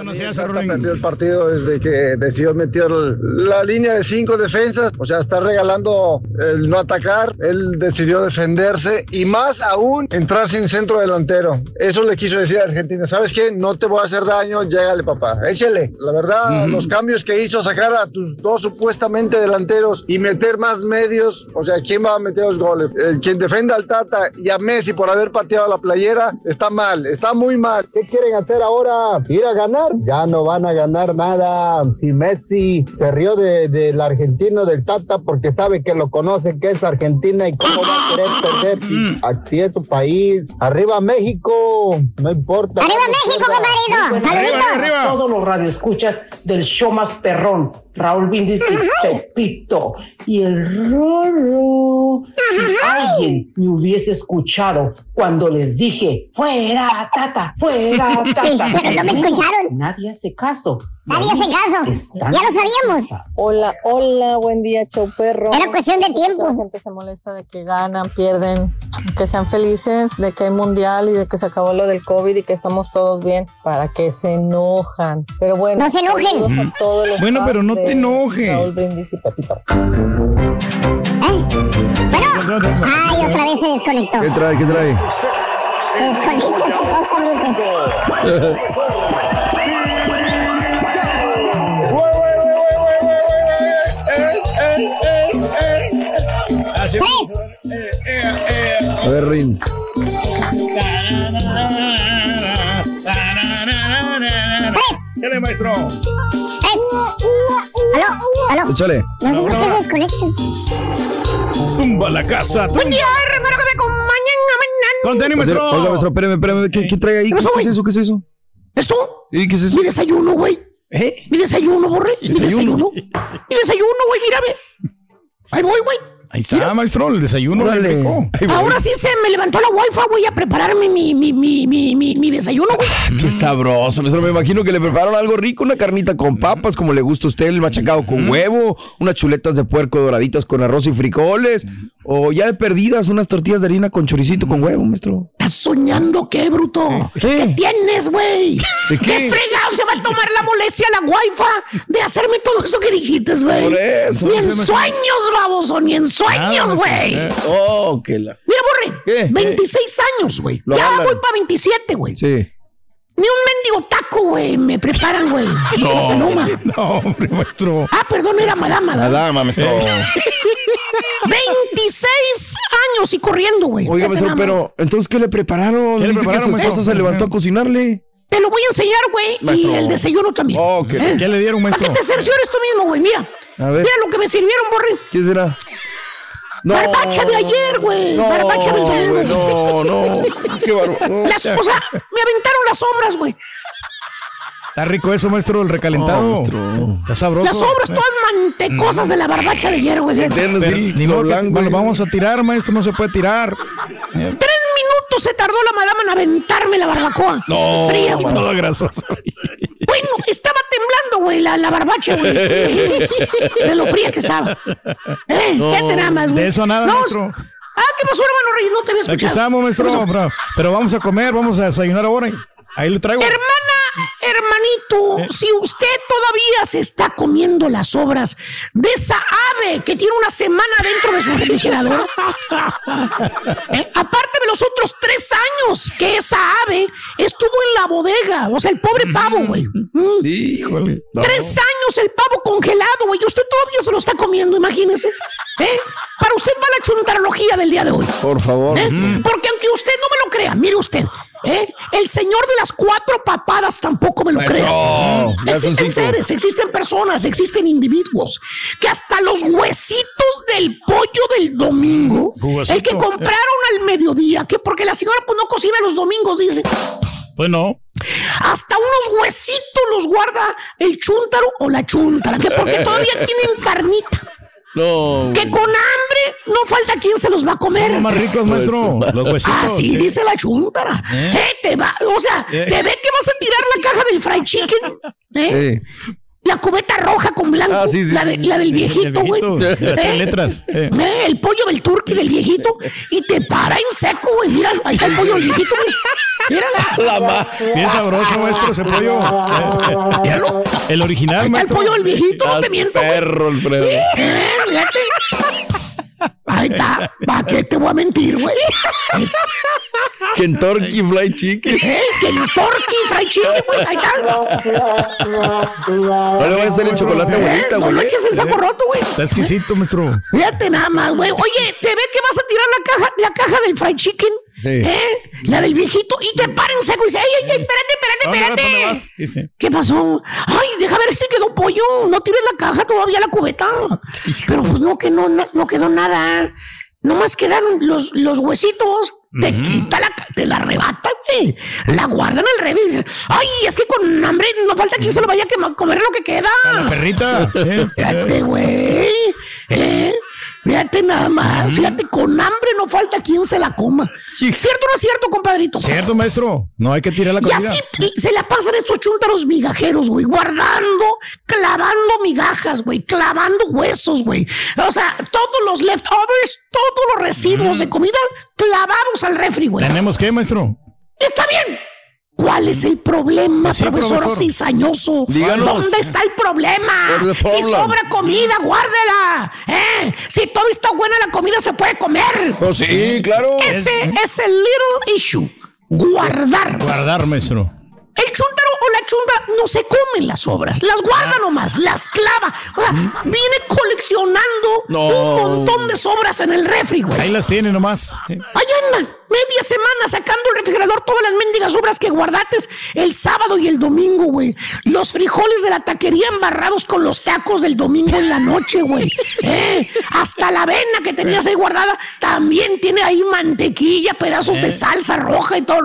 Eso no se hace,
perdió el partido desde que decidió meter la línea de cinco defensas. O sea, está regalando el no atacar. Él decidió defenderse y más aún entrar sin centro delantero. Eso le quiso decir a Argentina. ¿Sabes qué? No te voy a hacer daño. Llégale, papá. Échele. La verdad, los cambios que hizo, sacar a tus dos supuestamente delanteros y meter más medios. O sea, ¿quién va a meter los goles? El quien defienda al Tata y a Messi por haber pateado la playera está mal. Está muy mal. ¿Qué quieren hacer ahora? ¿Ir a ganar? Ya no van a ganar nada. Si Messi se rió de- del argentino del Tata porque sabe que lo conoce que es Argentina y cómo va a querer perder si aquí es su país. Arriba México, no importa.
¡Arriba México, compadrito! ¡Saluditos!
Todos los radioescuchas del show más perrón, Raúl Brindis y Pepito. Y el roro. Si alguien me hubiese escuchado cuando les dije, fuera, tata, fuera,
Sí,
tata.
pero no me escucharon.
Nadie hace caso.
Nadie hace caso.
Están-
Ya lo sabíamos.
Hola, hola, buen día, show perro.
Era cuestión de tiempo.
La gente se molesta de que ganan, pierden, que sean felices, de que hay mundial y de que se acabó lo del COVID y que estamos todos bien, para que se enojan. Pero bueno,
No se enojen.
a todos los
Bueno, pero no te enojes.
Raúl Brindis y Pepito.
Bueno. Ay, otra vez se desconectó.
¿Qué trae? ¿Qué trae?
Se desconecta esta cosa, bruto.
A ver, Rin.
Dale, maestro.
¿Aló? ¿Aló?
Échale.
No sé por qué se desconecta.
Tumba la casa.
Buen día, hermano, que me acompañan a
Conteni, maestro.
Oiga, maestro, espérame, espérame. ¿Qué, qué trae ahí?
¿Qué
es eso? ¿Qué es eso?
¿Esto?
¿Y qué es eso?
Mi desayuno, güey.
¿Eh?
Mi desayuno, borre. Mi
¿Desayuno?
desayuno. Mi desayuno, güey, mírame. Ahí voy, güey.
Ahí está, maestro, el desayuno.
Voy.
Ahora sí se me levantó la wifi, güey, a prepararme mi, mi, mi, mi, mi, mi desayuno, güey.
Qué sabroso, maestro. Me imagino que le prepararon algo rico, una carnita con papas, como le gusta a usted, el machacado con huevo, unas chuletas de puerco doraditas con arroz y frijoles, o ya de perdidas, unas tortillas de harina con choricito con huevo, maestro.
¿Estás soñando qué, bruto?
¿Qué?
tienes, güey?
¿De qué?
fregado se va a tomar la molestia la wifi de hacerme todo eso que dijiste, güey?
Por eso,
Ni en sueños, baboso, ni en sueños, güey.
Oh, que la.
Mira, Borre,
¿Qué?
26 años, güey. Ya
hablan.
voy para 27, güey.
Sí.
Ni un mendigo taco, güey, me preparan, güey.
No,
no,
hombre, maestro.
Ah, perdón, era madama, ¿verdad?
dama, maestro.
26 años y corriendo, güey.
Oiga, maestro, pero entonces, ¿qué le prepararon?
¿Qué le
Dice
prepararon,
que su
maestro?
esposa se levantó a cocinarle.
Te lo voy a enseñar, güey. Y
Maestro.
el desayuno también.
Oh, ¿qué-
¿Eh?
¿Qué le dieron,
Para
maestro?
que te cerciores tú mismo, güey. Mira.
A ver.
Mira lo que me sirvieron, Borre.
¿Qué será? No.
Barbacha de ayer, güey.
No,
Barbacha de ayer.
güey, no, no. Qué bárbaro.
Las, o sea, me aventaron las obras, güey.
Está rico eso, maestro, el recalentado.
No, maestro.
Está sabroso.
Las obras todas mantecosas de la barbacha de ayer, güey. Tres
¿Entiendes?
Pero,
Sí,
ni
lo
que-
blanco,
bueno, vamos a tirar, maestro, no se puede tirar.
minutos se tardó la madama en aventarme la barbacoa.
No,
Fría, güey.
toda grasosa.
Bueno, estaba temblando, güey, la, la barbacha, güey. De lo fría que estaba. Eh,
No,
nada más, güey.
de eso nada,
No,
maestro.
Ah, ¿qué pasó, hermano Reyes? No te había
Aquí
escuchado.
estamos, maestro. Pero vamos a comer, vamos a desayunar ahora. Ahí lo traigo.
Hermana, hermanito, si usted todavía se está comiendo las obras de esa ave que tiene una semana dentro de su refrigerador, eh, aparte de los otros tres años que esa ave estuvo en la bodega, o sea, el pobre pavo, güey. Mm.
Híjole. no.
Tres años el pavo congelado, güey. y Usted todavía se lo está comiendo, imagínese. ¿Eh? Para usted va la chuntarología del día de hoy.
Por favor.
¿eh? Porque aunque usted no me lo crea, mire usted. ¿Eh? El señor de las cuatro papadas tampoco me lo
son
existen seres, existen personas, existen individuos que hasta los huesitos del pollo del domingo, el que compraron al mediodía, que porque la señora pues no cocina los domingos, dice.
Pues no.
Hasta unos huesitos los guarda el chúntaro o la chúntara, que porque todavía tienen carnita.
No.
Que con no falta quien se los va a comer.
Son los más ricos, maestro. Los huesitos.
Así
sí.
dice la chúntara.
¿Eh?
Eh, te va, o sea,
Eh.
te ve que vas a tirar la caja del fried chicken. ¿eh? La cubeta roja con blanco.
Ah, sí, sí,
la,
sí,
de-
sí.
la del
El
viejito, güey. ¿Eh?
letras. Eh.
Eh, El pollo del turqui del viejito. Y te para en seco, güey. Mira, ahí está el pollo del viejito, güey. Mira.
La
Bien sabroso, maestro, ese pollo.
Míralo.
El original,
Ahí está el
maestro.
pollo del viejito, no te miento.
perro, Alfredo.
Eh, fíjate. Ahí está. ¿Para qué te voy a mentir, güey? Es-
Kentucky Fried Chicken.
¿Eh? Kentucky Fried Chicken, güey. Ahí está.
No le voy a hacer el chocolate abuelita,
No
güey.
me eches el saco roto, güey.
Está exquisito, maestro.
Fíjate nada más, güey. Oye, te ve que vas a tirar la caja, la caja del fried chicken.
Sí.
¿Eh? La del viejito. Y te para en seco y dice, ay, ay, espérate, espérate,
¿Dónde vas? ¿Dónde
espérate.
Dice.
¿Qué pasó? Ay, deja ver si quedó pollo. No tires la caja todavía la cubeta. Pero pues no, que no, no, no quedó nada. Nomás quedaron los, los huesitos. Te quita la, te la arrebata, güey. La guardan al revés. y dicen, Ay, es que con hambre no falta quien se lo vaya a comer lo que queda.
La perrita.
Fíjate, güey. ¿Eh? Fíjate nada más. Fíjate, con hambre no falta quien se la coma. ¿Cierto o no es cierto, compadrito?
Cierto, maestro. No hay que tirar la
Y
comida.
así se la pasan estos chúntaros migajeros, güey, guardando, clavando migajas, güey, clavando huesos, güey. O sea, todos los leftovers, todos los residuos de comida clavados al refri, güey.
¿Tenemos qué, maestro?
Está bien. ¿Cuál es el problema,
Sí,
profesor,
profesor.
cizañoso?
Díganos.
¿Dónde está el problema? Si sobra comida, guárdela. ¿Eh? Si todavía está buena la comida, se puede comer.
Pues sí, claro.
Ese es el little issue. Guardar.
Guardar, maestro.
El chúntaro o la chunda no se comen las obras, las guarda nomás, las clava. O sea, viene coleccionando
No.
un montón de sobras en el refri, güey.
Ahí las tiene nomás. Eh.
Allá andan, media semana sacando el refrigerador todas las mendigas obras que guardates el sábado y el domingo, güey. Los frijoles de la taquería embarrados con los tacos del domingo en la noche, güey. Eh, Hasta la avena que tenías ahí guardada también tiene ahí mantequilla, pedazos
Eh.
de salsa roja y todo.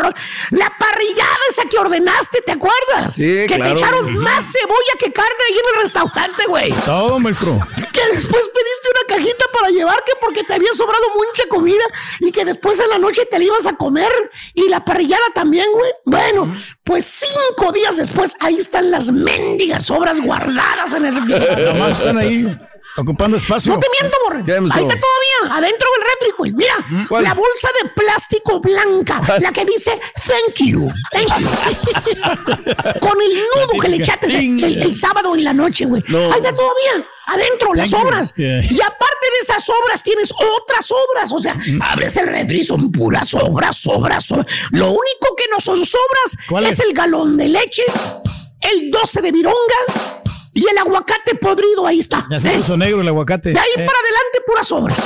La parrillada esa que ordenaste, ¿te acuerdas?
Sí,
que
claro.
te echaron más cebolla que carne ahí en el restaurante, güey
Todo, maestro.
que después pediste una cajita para llevar que porque te había sobrado mucha comida y que después en la noche te la ibas a comer y la parrillada también, güey. Bueno, pues cinco días después ahí están las mendigas obras guardadas en el refrigerador.
Nomás están ahí ocupando espacio.
No te miento, borre.
¿Qué,
Ahí está todavía, adentro del refri, güey. Mira,
¿Cuál?
la bolsa de plástico blanca, la que dice thank you. Thank you. Con el nudo que le echaste el, el- el sábado en la noche, güey.
No.
Ahí está todavía, adentro, las obras.
Yeah.
Y aparte de esas obras, tienes otras obras. O sea, abres el refri, son puras obras, obras, obras. Lo único que no son sobras
¿Cuál
es
es?
el galón de leche, el 12 de vironga y el aguacate podrido. Ahí está.
Ya se
¿eh?
puso negro el aguacate.
De ahí
Eh.
para adelante, puras obras.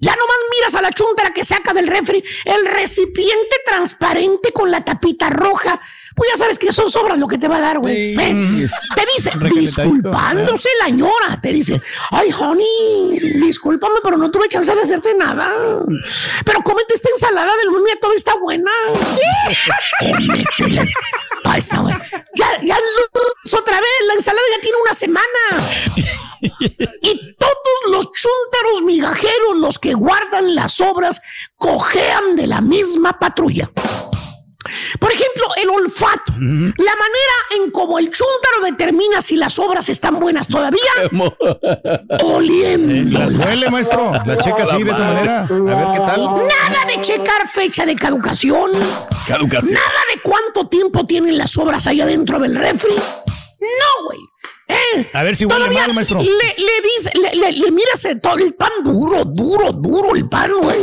Ya nomás miras a la chuntara que saca del refri el recipiente transparente con la tapita roja. Pues ya sabes que son sobras lo que te va a dar, güey.
Sí.
¿Eh? Te dice, disculpándose la ñora, te dice, ay, honey, discúlpame, pero no tuve chance de hacerte nada. Pero cómete esta ensalada del lunes, todavía está buena. Ya, ya, Luz, otra vez, la ensalada ya tiene una semana. Y todos los chúntaros migajeros, los que guardan las obras, cojean de la misma patrulla. Por ejemplo, el olfato. La manera en cómo el chúntaro determina si las obras están buenas todavía, oliendo.
Las huele, maestro. La checa así, de esa manera. A ver qué tal.
Nada de checar fecha de caducación.
Caducación.
Nada de cuánto tiempo tienen las obras ahí adentro del refri. ¿Eh?
A ver si huele mal, maestro.
Le, le dice, le, le- le miras el, todo el pan duro, duro, duro el pan, güey.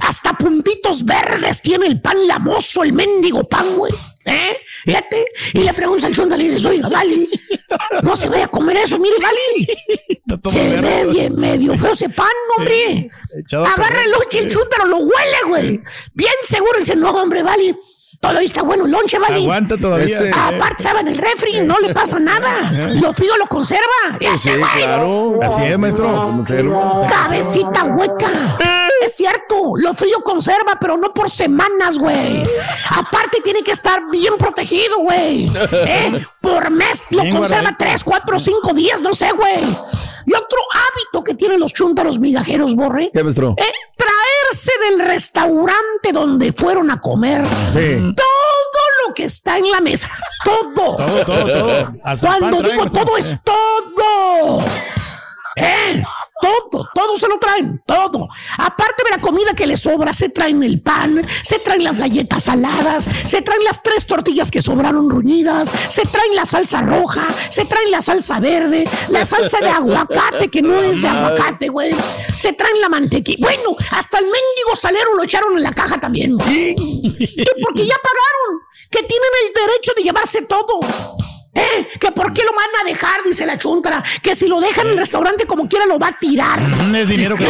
Hasta puntitos verdes tiene el pan lamoso, el mendigo pan, güey. ¿Eh? Fíjate. Y le preguntas al chonda, le dices, oiga, Vali, no se vaya a comer eso, mire, Vali. Se ve bien medio feo ese pan, hombre. Agarra el el lo huele, güey. Bien seguro dice, no, hombre, Vali. Todavía está bueno el lonche, ¿vale?
Aguanta todavía. Ese.
Aparte, sabe en el refri, no le pasa nada. Lo frío lo conserva.
Pues sí, claro.
Así es, maestro.
Cabecita hueca. Es cierto, lo frío conserva, pero no por semanas, güey. Aparte, tiene que estar bien protegido, güey. ¿Eh? Por mes lo
Bien
conserva
guardadito.
3, 4, 5 días, no sé, güey. Y otro hábito que tienen los chúntaros migajeros, Borre.
¿Qué, maestro?
¿Eh? Del restaurante donde fueron a comer
Sí.
todo lo que está en la mesa. Todo.
Todo, todo, todo.
Cuando digo todo es todo. ¿Eh? Todo, todo se lo traen, todo. Aparte de la comida que les sobra, se traen el pan, se traen las galletas saladas, se traen las tres tortillas que sobraron ruñidas, se traen la salsa roja, se traen la salsa verde, la salsa de aguacate que no es de aguacate, güey. Se traen la mantequilla. Bueno, hasta el mendigo salero lo echaron en la caja también. Que porque ya pagaron, que tienen el derecho de llevarse todo. ¿Eh? Que por qué lo van a dejar, dice la chuntara. Que si lo dejan en el restaurante como quiera lo va a tirar.
Mm, Es dinero que.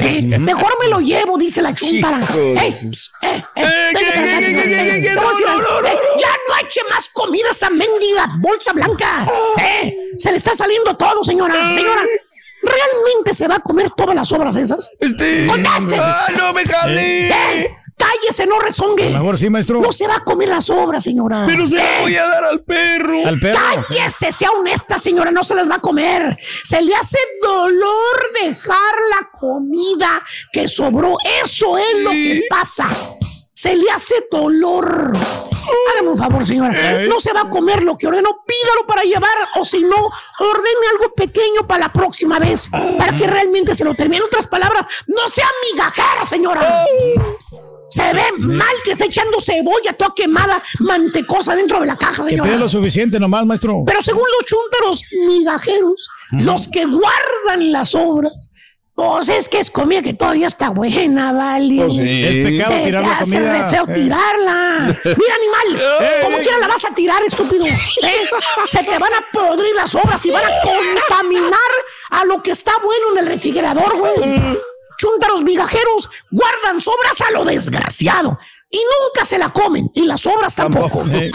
Eh, mejor me lo llevo, dice la
de
Eh, eh, eh, Eh. Ya no eche más comida a esa mendiga bolsa blanca. Eh, se le está saliendo todo, señora. Señora, ¿realmente se va a comer todas las obras esas?
Este.
¡Conteste!
¡Ah, no me jale!
Eh, cállese, no rezongue.
Lo mejor sí, maestro.
No se va a comer las obras, señora.
Pero se
Eh,
la voy a dar al perro.
Al perro.
Cállese, sea honesta, señora, no se las va a comer. Se le hace dolor dejar la comida que sobró. Eso es lo que pasa. Se le hace dolor. Hágame un favor, señora. No se va a comer lo que ordenó. Pídalo para llevar o si no, ordene algo pequeño para la próxima vez. Para que realmente se lo termine. En otras palabras, no sea migajera, señora. Se ve mal que está echando cebolla toda quemada, mantecosa dentro de la caja,
Que
señora.
pide lo suficiente nomás, maestro.
Pero según los chúntaros migajeros, los que guardan las obras, pues es que es comida que todavía está buena, ¿vale?
Pues sí.
Es pecado
Se
tirar
te
la
hace
comida.
re feo
Eh.
tirarla. Mira, animal,
Eh,
como
eh.
quiera la vas a tirar, estúpido. ¿Eh? Se te van a podrir las obras y van a contaminar a lo que está bueno en el refrigerador, güey. Chúntaros migajeros guardan sobras a lo desgraciado. Y nunca se la comen. Y las sobras tampoco. ¿Eh?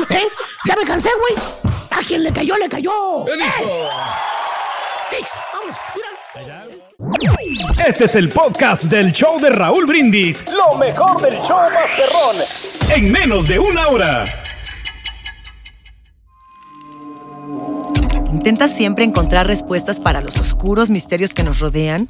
Ya me cansé, güey. A quien le cayó, le cayó. ¡Eh! Dicho, vámonos, mira.
Este es el podcast del show de Raúl Brindis. Lo mejor del show Masterrón. En menos de una hora.
¿Intentas siempre encontrar respuestas para los oscuros misterios que nos rodean?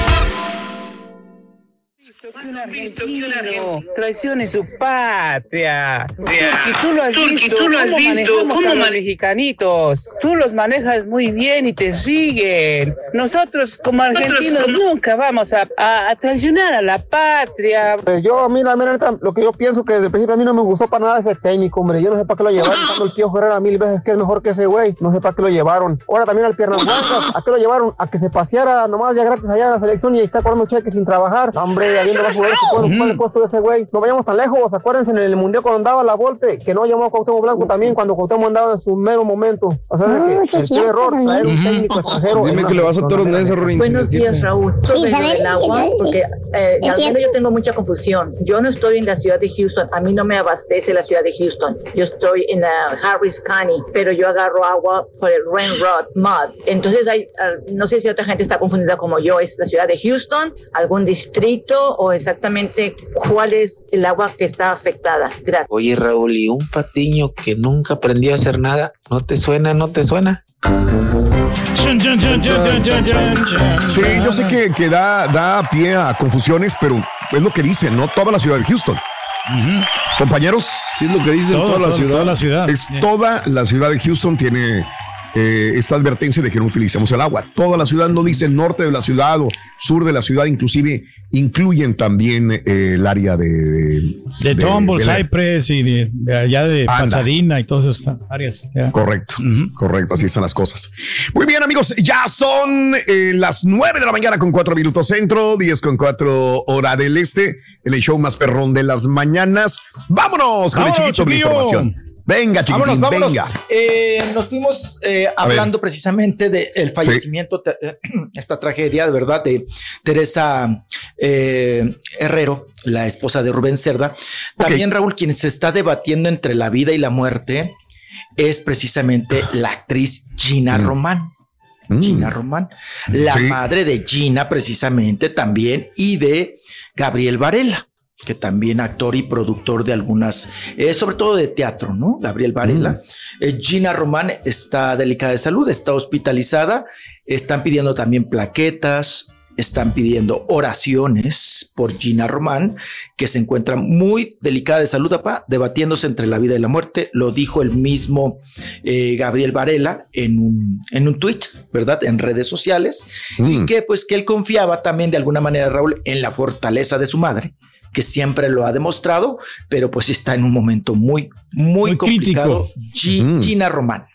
Traicione su patria. Tú lo has
Turqui,
visto,
tú lo has
cómo
visto, cómo
a los mexicanitos. Tú los manejas muy bien y te siguen. Nosotros como argentinos
como-
nunca vamos a, a- a traicionar a la patria.
Pues yo, a mí, la mera neta, lo que yo pienso que desde el principio a mí no me gustó para nada ese técnico, hombre. Yo no sé para qué lo llevaron, cuando el Pío Herrera mil veces que es mejor que ese güey. No sé para qué lo llevaron. Ahora también al Piernas Blancas, ¿a qué lo llevaron? A que se paseara nomás ya gratis allá en la selección y ahí está cobrando cheques sin trabajar. Hombre, jugadores que pueden ocupar el puesto de ese güey. No vayamos tan lejos, acuérdense en el Mundial cuando andaba la Volpe, que no llamó a Cuauhtémoc Blanco también cuando Cuauhtémoc andaba en su mero momento. O sea,
Ah,
que
es
el error traer un técnico extranjero.
Dime que le vas a necios,
neta.
Ruin.
Buenos días, Raúl. Sobre lo
Isabel,
del agua, porque eh, yo tengo mucha confusión. Yo no estoy en la ciudad de Houston, a mí no me abastece la ciudad de Houston. Yo estoy en la Harris County, pero yo agarro agua por el Railroad Mud. Entonces, hay, ah, no sé si otra gente está confundida como yo. ¿Es la ciudad de Houston, algún distrito o exactamente cuál es el agua que está afectada? Gracias.
Oye, Raúl, ¿y un patiño que nunca aprendió a hacer nada? ¿No te suena? ¿No te suena?
Sí, yo sé que, que da, da pie a confusiones, pero es lo que dicen, no toda la ciudad de Houston. Compañeros,
Sí, es lo que dicen
Todo,
toda la
todo,
ciudad.
toda la ciudad.
es toda la ciudad de Houston tiene eh, esta advertencia de que no utilicemos el agua. Toda la ciudad no dice norte de la ciudad o sur de la ciudad, inclusive incluyen también eh, el área de...
De,
de
Cypress y de, de allá de
Anda.
Pasadena y todas esas áreas. ya.
Correcto, correcto, así están las cosas. Muy bien, amigos, ya son eh, las 9 de la mañana con 4 minutos centro, 10 con 4 hora del este, el show más perrón de las mañanas. Vámonos con el
Vámonos,
chiquito de información. Venga, chiquitín,
Vámonos, vámonos.
venga.
Eh, nos fuimos eh, hablando precisamente del fallecimiento, te- eh, esta tragedia de verdad de Teresa eh, Herrero, la esposa de Rubén Cerda. También, Raúl, quien se está debatiendo entre la vida y la muerte es precisamente la actriz Gina Román. Gina Román, la
Sí.
madre de Gina precisamente también y de Gabriel Varela que también actor y productor de algunas, eh, sobre todo de teatro, ¿no? Gabriel Varela. Eh, Gina Román está delicada de salud, está hospitalizada, están pidiendo también plaquetas, están pidiendo oraciones por Gina Román, que se encuentra muy delicada de salud, papá, debatiéndose entre la vida y la muerte. Lo dijo el mismo eh, Gabriel Varela en un, en un tuit, ¿verdad? En redes sociales, y que pues que él confiaba también de alguna manera, Raúl, en la fortaleza de su madre que siempre lo ha demostrado, pero pues está en un momento muy, muy, complicado. Gi- Gina Román.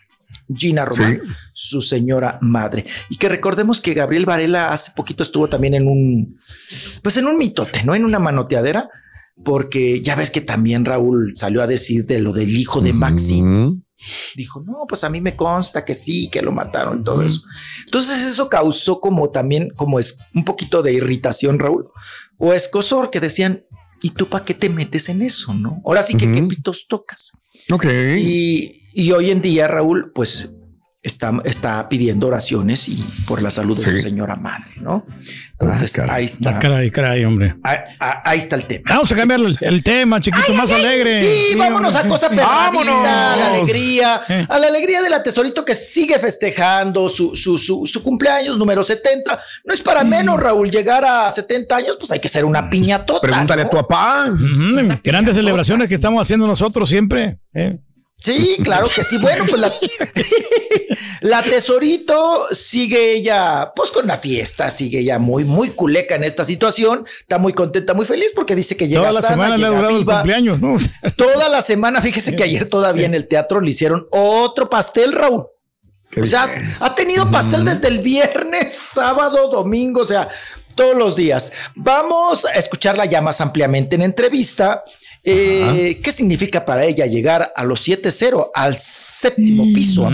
Gina Román, su señora madre. Y que recordemos que Gabriel Varela hace poquito estuvo también en un, pues en un mitote, ¿no? En una manoteadera, porque ya ves que también Raúl salió a decir de lo del hijo de Maxi. Dijo, no, pues a mí me consta que sí, que lo mataron y todo eso. Entonces eso causó como también, como es un poquito de irritación, Raúl, o escosor, que decían, ¿y tú para qué te metes en eso, no? Ahora sí que qué pitos tocas.
Ok.
Y, y hoy en día, Raúl, pues está, está pidiendo oraciones y por la salud de su señora madre, ¿no? Entonces ahí está.
Ah, caray, caray, hombre.
Ahí, ahí- ahí está el tema.
Vamos a cambiar el, el tema, chiquito, más alegre.
Sí, vámonos a cosa perradita, a la alegría,
Eh.
a la alegría del atesorito que sigue festejando su, su, su, su cumpleaños número 70. No es para menos, Raúl, llegar a 70 años, pues hay que ser una piñatota.
Pregúntale a tu papá.
Grandes celebraciones que estamos haciendo nosotros siempre. ¿eh?
Sí, claro que sí. Bueno, pues la, la tesorito sigue ella, pues con la fiesta, sigue ella muy, muy culeca en esta situación. Está muy contenta, muy feliz porque dice que llega
Toda la
sana,
semana le ha durado el cumpleaños, ¿no?
Toda la semana, fíjese que ayer todavía en el teatro le hicieron otro pastel, Raúl. O sea, ha tenido pastel desde el viernes, sábado, domingo, o sea, todos los días. Vamos a escucharla ya más ampliamente en entrevista. Eh, ¿Qué significa para ella llegar a los 7-0, al séptimo piso?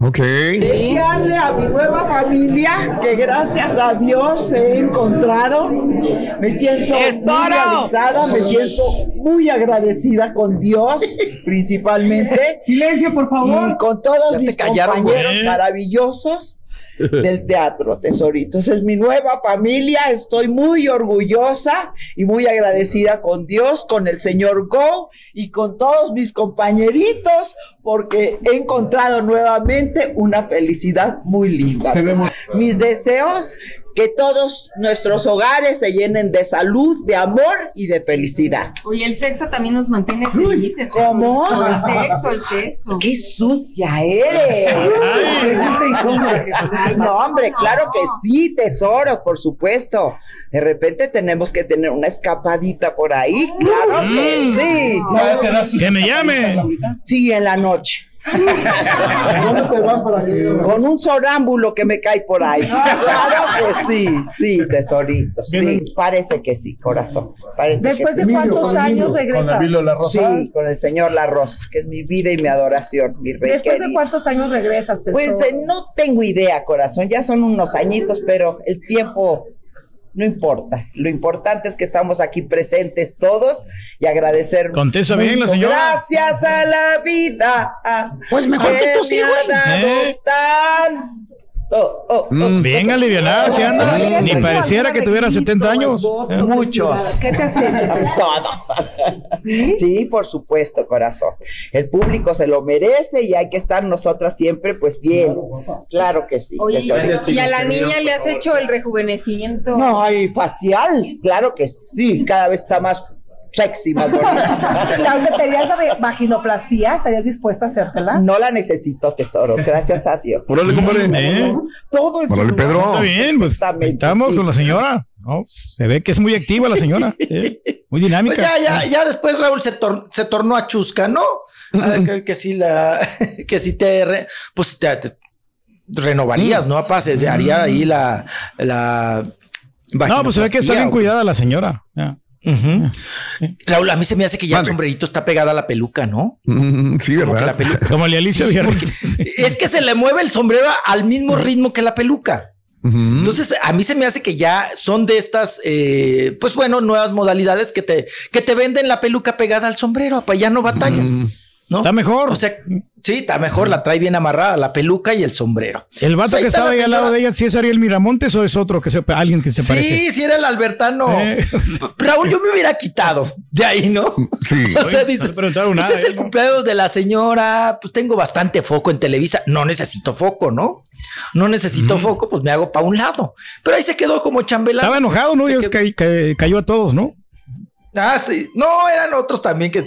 Ok.
Desearle a mi nueva familia que gracias a Dios he encontrado. Me siento muy realizada, me siento muy agradecida con Dios, principalmente. Silencio, por
favor.
Y con todos
Ya te
mis
callaron,
compañeros
güey.
maravillosos del teatro, tesoritos. Es mi nueva familia, estoy muy orgullosa y muy agradecida con Dios, con el señor Go y con todos mis compañeritos, porque he encontrado nuevamente una felicidad muy linda. Mis deseos, que todos nuestros hogares se llenen de salud, de amor y de felicidad.
Oye, el sexo también nos mantiene felices.
¿Cómo?
El sexo, el sexo.
¡Qué sucia eres!
Ay,
no, hombre, claro que sí, tesoros, por supuesto. De repente tenemos que tener una escapadita por ahí, claro que
Mm.
sí.
Que me llame.
Sí, en la noche.
¿Dónde te vas para que
Con un sonámbulo que me cae por ahí. Claro que sí, sí, tesorito. Sí, parece que sí, corazón. Parece
¿Después
que
de
sí.
cuántos años regresas?
Sí, con el señor La Rosa, que es mi vida y mi adoración, mi rey
¿Después de cuántos años regresas, tesoro?
Pues eh, no tengo idea, corazón. Ya son unos añitos, pero el tiempo no importa. Lo importante es que estamos aquí presentes todos y agradecer.
Contesta bien la señora.
Gracias a la vida.
Pues mejor que tú sí, güey.
Eh.
Oh, oh,
Mm, bien alivianada, que anda.
Ay,
Ni pareciera que tuviera 70 años. Eh.
Muchos.
¿Qué te has hecho?
Todo. ¿Sí? por supuesto, corazón. El público se lo merece y hay que estar nosotras siempre, pues bien. Claro que sí.
Oye. ¿y a la niña le has hecho el rejuvenecimiento?
No, hay facial, claro que sí, cada vez está más sexy, más bonita.
Laura, ¿te harías la vaginoplastia? ¿Estarías dispuesta a hacértela?
No la necesito, tesoros, gracias a Dios.
Órale, compadre. ¿Eh?
Todo es
Órale, Pedro. Está bien, pues. Estamos
sí.
con la señora. ¿no? Se ve que es muy activa la señora. ¿eh? Muy dinámica.
Pues ya, ya, ya después Raúl se, tor- se tornó a chusca, ¿no? Ah, que, que si la, que si te, re- pues te, te renovarías, ¿no? Pases, haría ahí la, la
No, pues se ve que está bien cuidada la señora.
Raúl, a mí se me hace que ya el sombrerito está pegada a la peluca, ¿no?
sí,
Como que la peluca.
Como el de Alicia
Sí,
Villarreal.
porque es que se le mueve el sombrero al mismo ritmo que la peluca. Entonces, a mí se me hace que ya son de estas, eh, pues bueno, nuevas modalidades que te, que te venden la peluca pegada al sombrero, para ya no batallas. ¿No?
Está mejor.
O sea, sí, está mejor, la trae bien amarrada, la peluca y el sombrero.
¿El vato
Pues
que estaba ahí al lado de ella, si es Ariel Miramontes o es otro que se, alguien que se parece?
Sí, sí era el Albertano.
Eh,
Raúl, yo me hubiera quitado de ahí, ¿no?
Sí.
O sea, dices,
no
pues
nada,
es el
¿eh? ¿no?
cumpleaños de la señora, pues tengo bastante foco en Televisa, no necesito foco, ¿no? No necesito foco, pues me hago para un lado. Pero ahí se quedó como chambelán.
Estaba enojado, ¿no? Y es que cayó a todos, ¿no?
Ah, sí. No, eran otros también que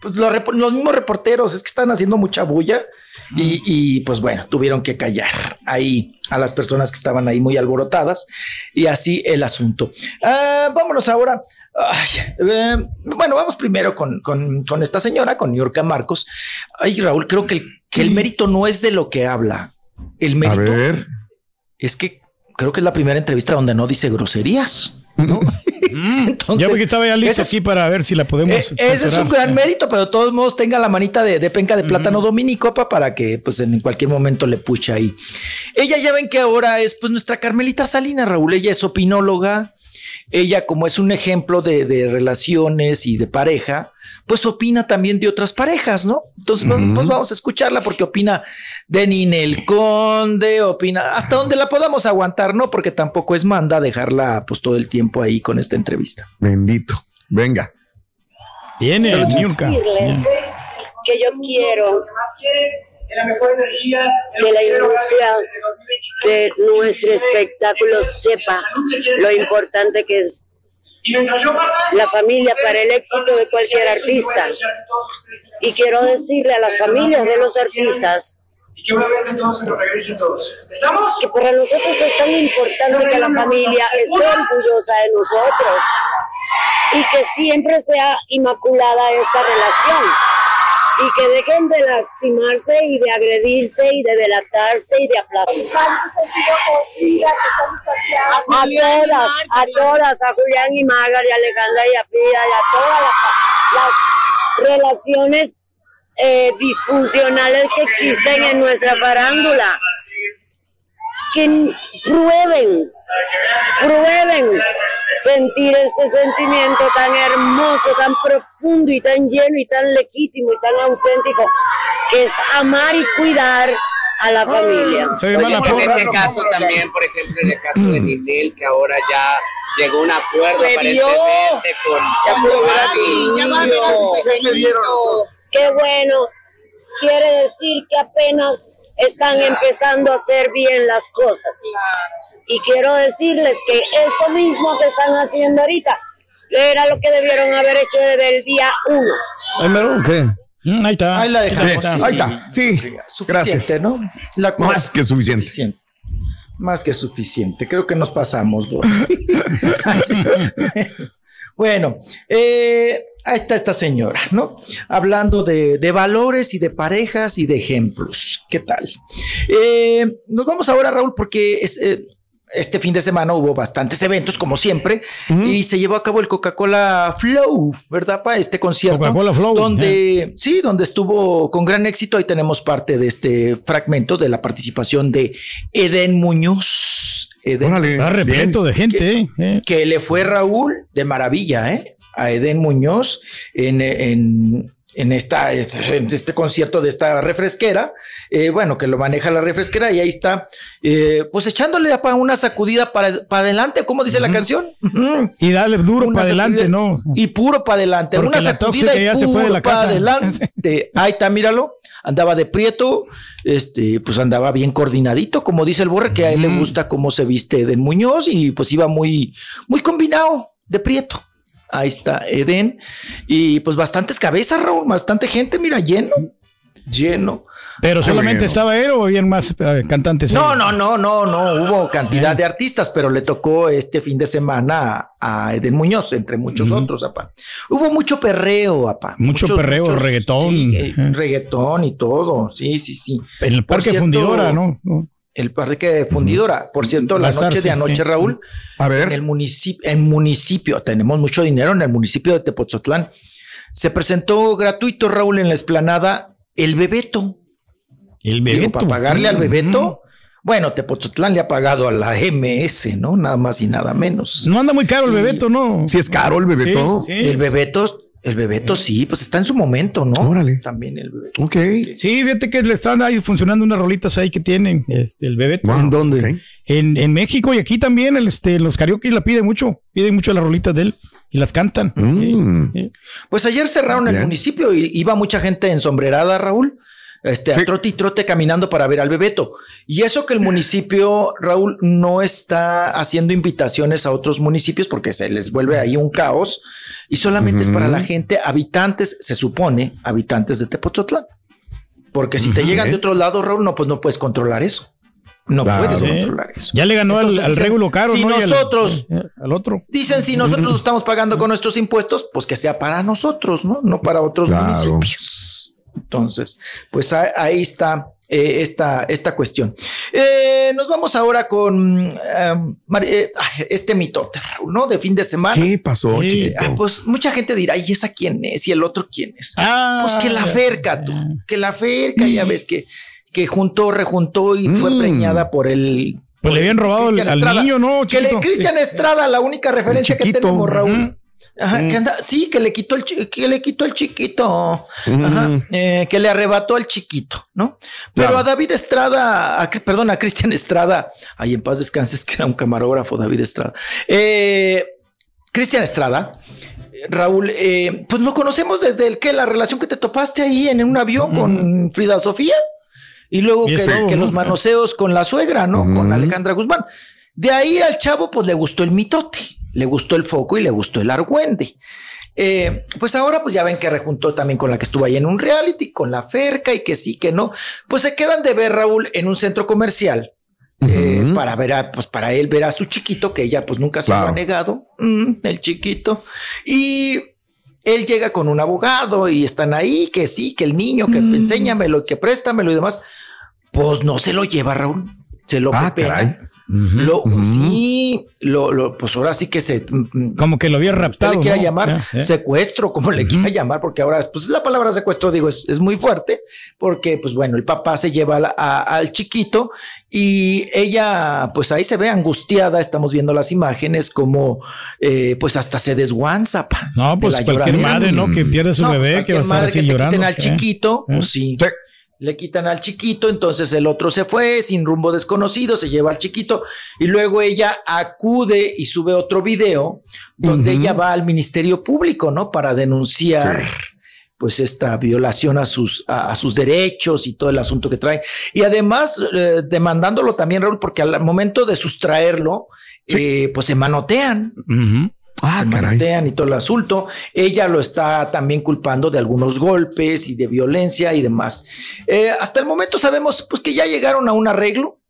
pues, los, mismos reporteros es que están haciendo mucha bulla y, y, pues bueno, tuvieron que callar ahí a las personas que estaban ahí muy alborotadas y así el asunto. Ah, vámonos ahora. Ay, eh, bueno, vamos primero con, con, con esta señora, con Niurka Marcos. Ay, Raúl, creo que el, que el mérito no es de lo que habla. El
A
mérito
ver.
es que creo que es la primera entrevista donde no dice groserías. ¿No? Entonces,
ya porque estaba ya listo
es-
aquí para ver si la podemos.
eh, ese es un gran mérito, pero de todos modos tenga la manita de, de penca de plátano dominicopa para que pues en cualquier momento le puche ahí. Ella ya ven que ahora es pues nuestra Carmelita Salina, Raúl, ella es opinóloga. Ella, como es un ejemplo de, de relaciones y de pareja, pues opina también de otras parejas, ¿no? Entonces, pues, pues vamos a escucharla porque opina de Ninel Conde, opina hasta donde la podamos aguantar, ¿no? Porque tampoco es manda dejarla pues todo el tiempo ahí con esta entrevista.
Bendito. Venga.
Viene,
decirles que yo quiero
la mejor energía
que la industria de nuestro espectáculo sepa lo importante que es la familia para el éxito de cualquier artista. Y quiero decirle a las familias de los artistas
que obviamente todos se nos regresen todos. ¿Estamos?
que para nosotros es tan importante que la familia esté orgullosa de nosotros y que siempre sea inmaculada esta relación y que dejen de lastimarse y de agredirse y de delatarse y de aplaudir. A todas, a todas, a Julián y Margaret, y a Alejandra y a Frida y a todas las, las relaciones eh, disfuncionales que existen en nuestra farándula. Que prueben, prueben sentir este sentimiento tan hermoso, tan profundo y tan lleno y tan legítimo y tan auténtico, que es amar y cuidar a la familia.
Soy mala
en este caso también, por ejemplo, en el caso de Ninel, que ahora ya llegó un acuerdo
Se vio.
aparentemente con,
Ya a pequeñitos. Qué bueno. Quiere decir que apenas están empezando a hacer bien las cosas. Y quiero decirles que eso mismo que están haciendo ahorita era lo que debieron haber hecho desde el día uno.
Mm, ahí está.
Ahí la dejamos.
Sí. ahí está. Sí.
Suficiente,
Gracias.
¿no? La
Más que suficiente.
suficiente. Más que suficiente. Creo que nos pasamos. Bueno, eh, ahí está esta señora, ¿no? Hablando de, de valores y de parejas y de ejemplos. ¿Qué tal? Eh, nos vamos ahora, Raúl, porque es, eh, este fin de semana hubo bastantes eventos, como siempre, y se llevó a cabo el Coca-Cola Flow, ¿verdad? Para este concierto.
Coca-Cola Flow,
Donde, sí, donde estuvo con gran éxito. Ahí tenemos parte de este fragmento de la participación de Eden Muñoz. Eden,
Órale.
Está repleto de gente, eh.
que le fue Raúl de maravilla, ¿eh? A Eden Muñoz en, en, en esta, en este concierto de esta refresquera. Eh, bueno, que lo maneja la refresquera y ahí está, eh, pues echándole para una sacudida para, para adelante, ¿cómo dice la canción?
Y dale duro para adelante, ¿no?
Y puro para adelante,
Porque
una sacudida y puro para adelante. Ahí está, míralo. Andaba de prieto, este, pues andaba bien coordinadito, como dice el Borre, que a él le gusta cómo se viste de Muñoz y pues iba muy, muy combinado de prieto. Ahí está Eden. Y pues bastantes cabezas, Raúl, bastante gente, mira, lleno. Lleno.
Pero solamente estaba él o habían más eh, cantantes. ahí?
No, no, no, no, no. Hubo cantidad de artistas, pero le tocó este fin de semana a Eden Muñoz, entre muchos otros, apá. Hubo mucho perreo, apá.
Mucho
Muchos-
perreo,
muchos-
reggaetón.
sí, eh, reggaetón y todo. Sí, sí, sí.
En el Parque
cierto,
Fundidora, ¿no?
El parque fundidora. Por cierto, la noche de anoche,
sí.
Raúl.
A ver.
En el municipio, en municipio, tenemos mucho dinero en el municipio de Tepoztlán. Se presentó gratuito, Raúl, en la esplanada el Bebeto.
El
Digo,
Bebeto.
para pagarle al Bebeto. Bueno, Tepoztlán le ha pagado a la MS, ¿no? Nada más y nada menos.
No anda muy caro el Bebeto, ¿no?
Sí es caro el Bebeto.
Sí, sí.
El Bebeto, el Bebeto sí, pues está en su momento, ¿no?
Órale.
También el Bebeto.
Ok.
Sí, fíjate que le están ahí funcionando unas rolitas ahí que tienen este, el Bebeto.
Wow,
¿En dónde?
En, en México y aquí también, el, este, los karaoke la piden mucho, piden mucho las rolitas de él y las cantan.
Mm.
Sí, sí.
Pues ayer cerraron el municipio y iba mucha gente ensombrerada, Raúl. Este,
Sí.
a trote y trote caminando para ver al Bebeto. Y eso que el municipio, Raúl, no está haciendo invitaciones a otros municipios porque se les vuelve ahí un caos y solamente es para la gente, habitantes, se supone, habitantes de Tepoztlán. Porque si te
Ujú.
llegan de otro lado, Raúl, no, pues no puedes controlar eso. No
Claro.
puedes controlar eso.
Ya le ganó al,
Entonces
al régulo caro,
si
¿no? Y al-
nosotros-
eh, al otro.
Dicen, si nosotros lo estamos pagando con nuestros impuestos, pues que sea para nosotros, ¿no? No para otros
Claro.
municipios. Entonces, pues ahí está eh, esta, esta cuestión. Eh, nos vamos ahora con eh, Mari- eh, este mitote, Raúl, ¿no? De fin de semana.
¿Qué pasó?
Ah, pues mucha gente dirá, ¿y esa quién es? ¿Y el otro quién es?
Ah,
Pues que la ferca, tú, que la ferca, ya ves que, que juntó, rejuntó y fue
Mm.
preñada por el.
Pues
por
le habían robado al,
Cristian
al
Estrada.
niño, ¿no?
Que le? Cristian Estrada, la única referencia que tenemos, Raúl. Ajá,
Mm.
que anda, sí, que le quitó el, que le quitó el chiquito.
Mm.
Ajá, eh, que le arrebató al chiquito, ¿no? Pero
Claro.
a David Estrada, a, perdón, a Cristian Estrada, ahí en paz descanses, que era un camarógrafo, David Estrada. Eh, Cristian Estrada, Raúl, eh, pues lo conocemos desde el que la relación que te topaste ahí en un avión con Frida Sofía. Y luego
Y
que, los, que
¿no?
los manoseos con la suegra, ¿no? Con. Alejandra Guzmán. De ahí al chavo, pues le gustó el mitote, le gustó el foco y le gustó el argüende. Eh, pues ahora, pues ya ven que rejuntó también con la que estuvo ahí en un reality, con la Ferca y que sí, que no. Pues se quedan de ver, Raúl, en un centro comercial. eh, para ver a, pues para él ver a su chiquito, que ella pues nunca se lo ha negado, Mm, el chiquito. Y él llega con un abogado y están ahí, que sí, que el niño, que
Mm.
enséñamelo, que préstamelo y demás. Pues no se lo lleva, Raúl. Se lo
Ah,
Lo. Sí, lo, lo, pues ahora sí que se. mm,
Como que lo había
usted
raptado.
le quiera
¿no?
llamar
Ya, ya.
secuestro, como le quiera llamar, porque ahora, pues la palabra secuestro, digo, es, es muy fuerte, porque, pues bueno, el papá se lleva al- a- al chiquito y ella, pues ahí se ve angustiada, estamos viendo las imágenes, como, eh, pues hasta se desguanza. pa,
No, pues
la
cualquier
lloradera.
madre, ¿no? Que pierde su
No, pues,
bebé, que va a estar así
que
llorando.
al chiquito,
¿Eh?
pues sí.
Sí.
Le quitan al chiquito, entonces el otro se fue sin rumbo desconocido, se lleva al chiquito y luego ella acude y sube otro video donde ella va al Ministerio Público, ¿no? Para denunciar pues esta violación a sus, a, a sus derechos y todo el asunto que trae. Y además eh, demandándolo también, Raúl, porque al momento de sustraerlo, eh, pues se manotean.
Ah,
se
caray.
manotean y todo el asunto. Ella lo está también culpando de algunos golpes y de violencia y demás. Eh, hasta el momento sabemos pues que ya llegaron a un arreglo,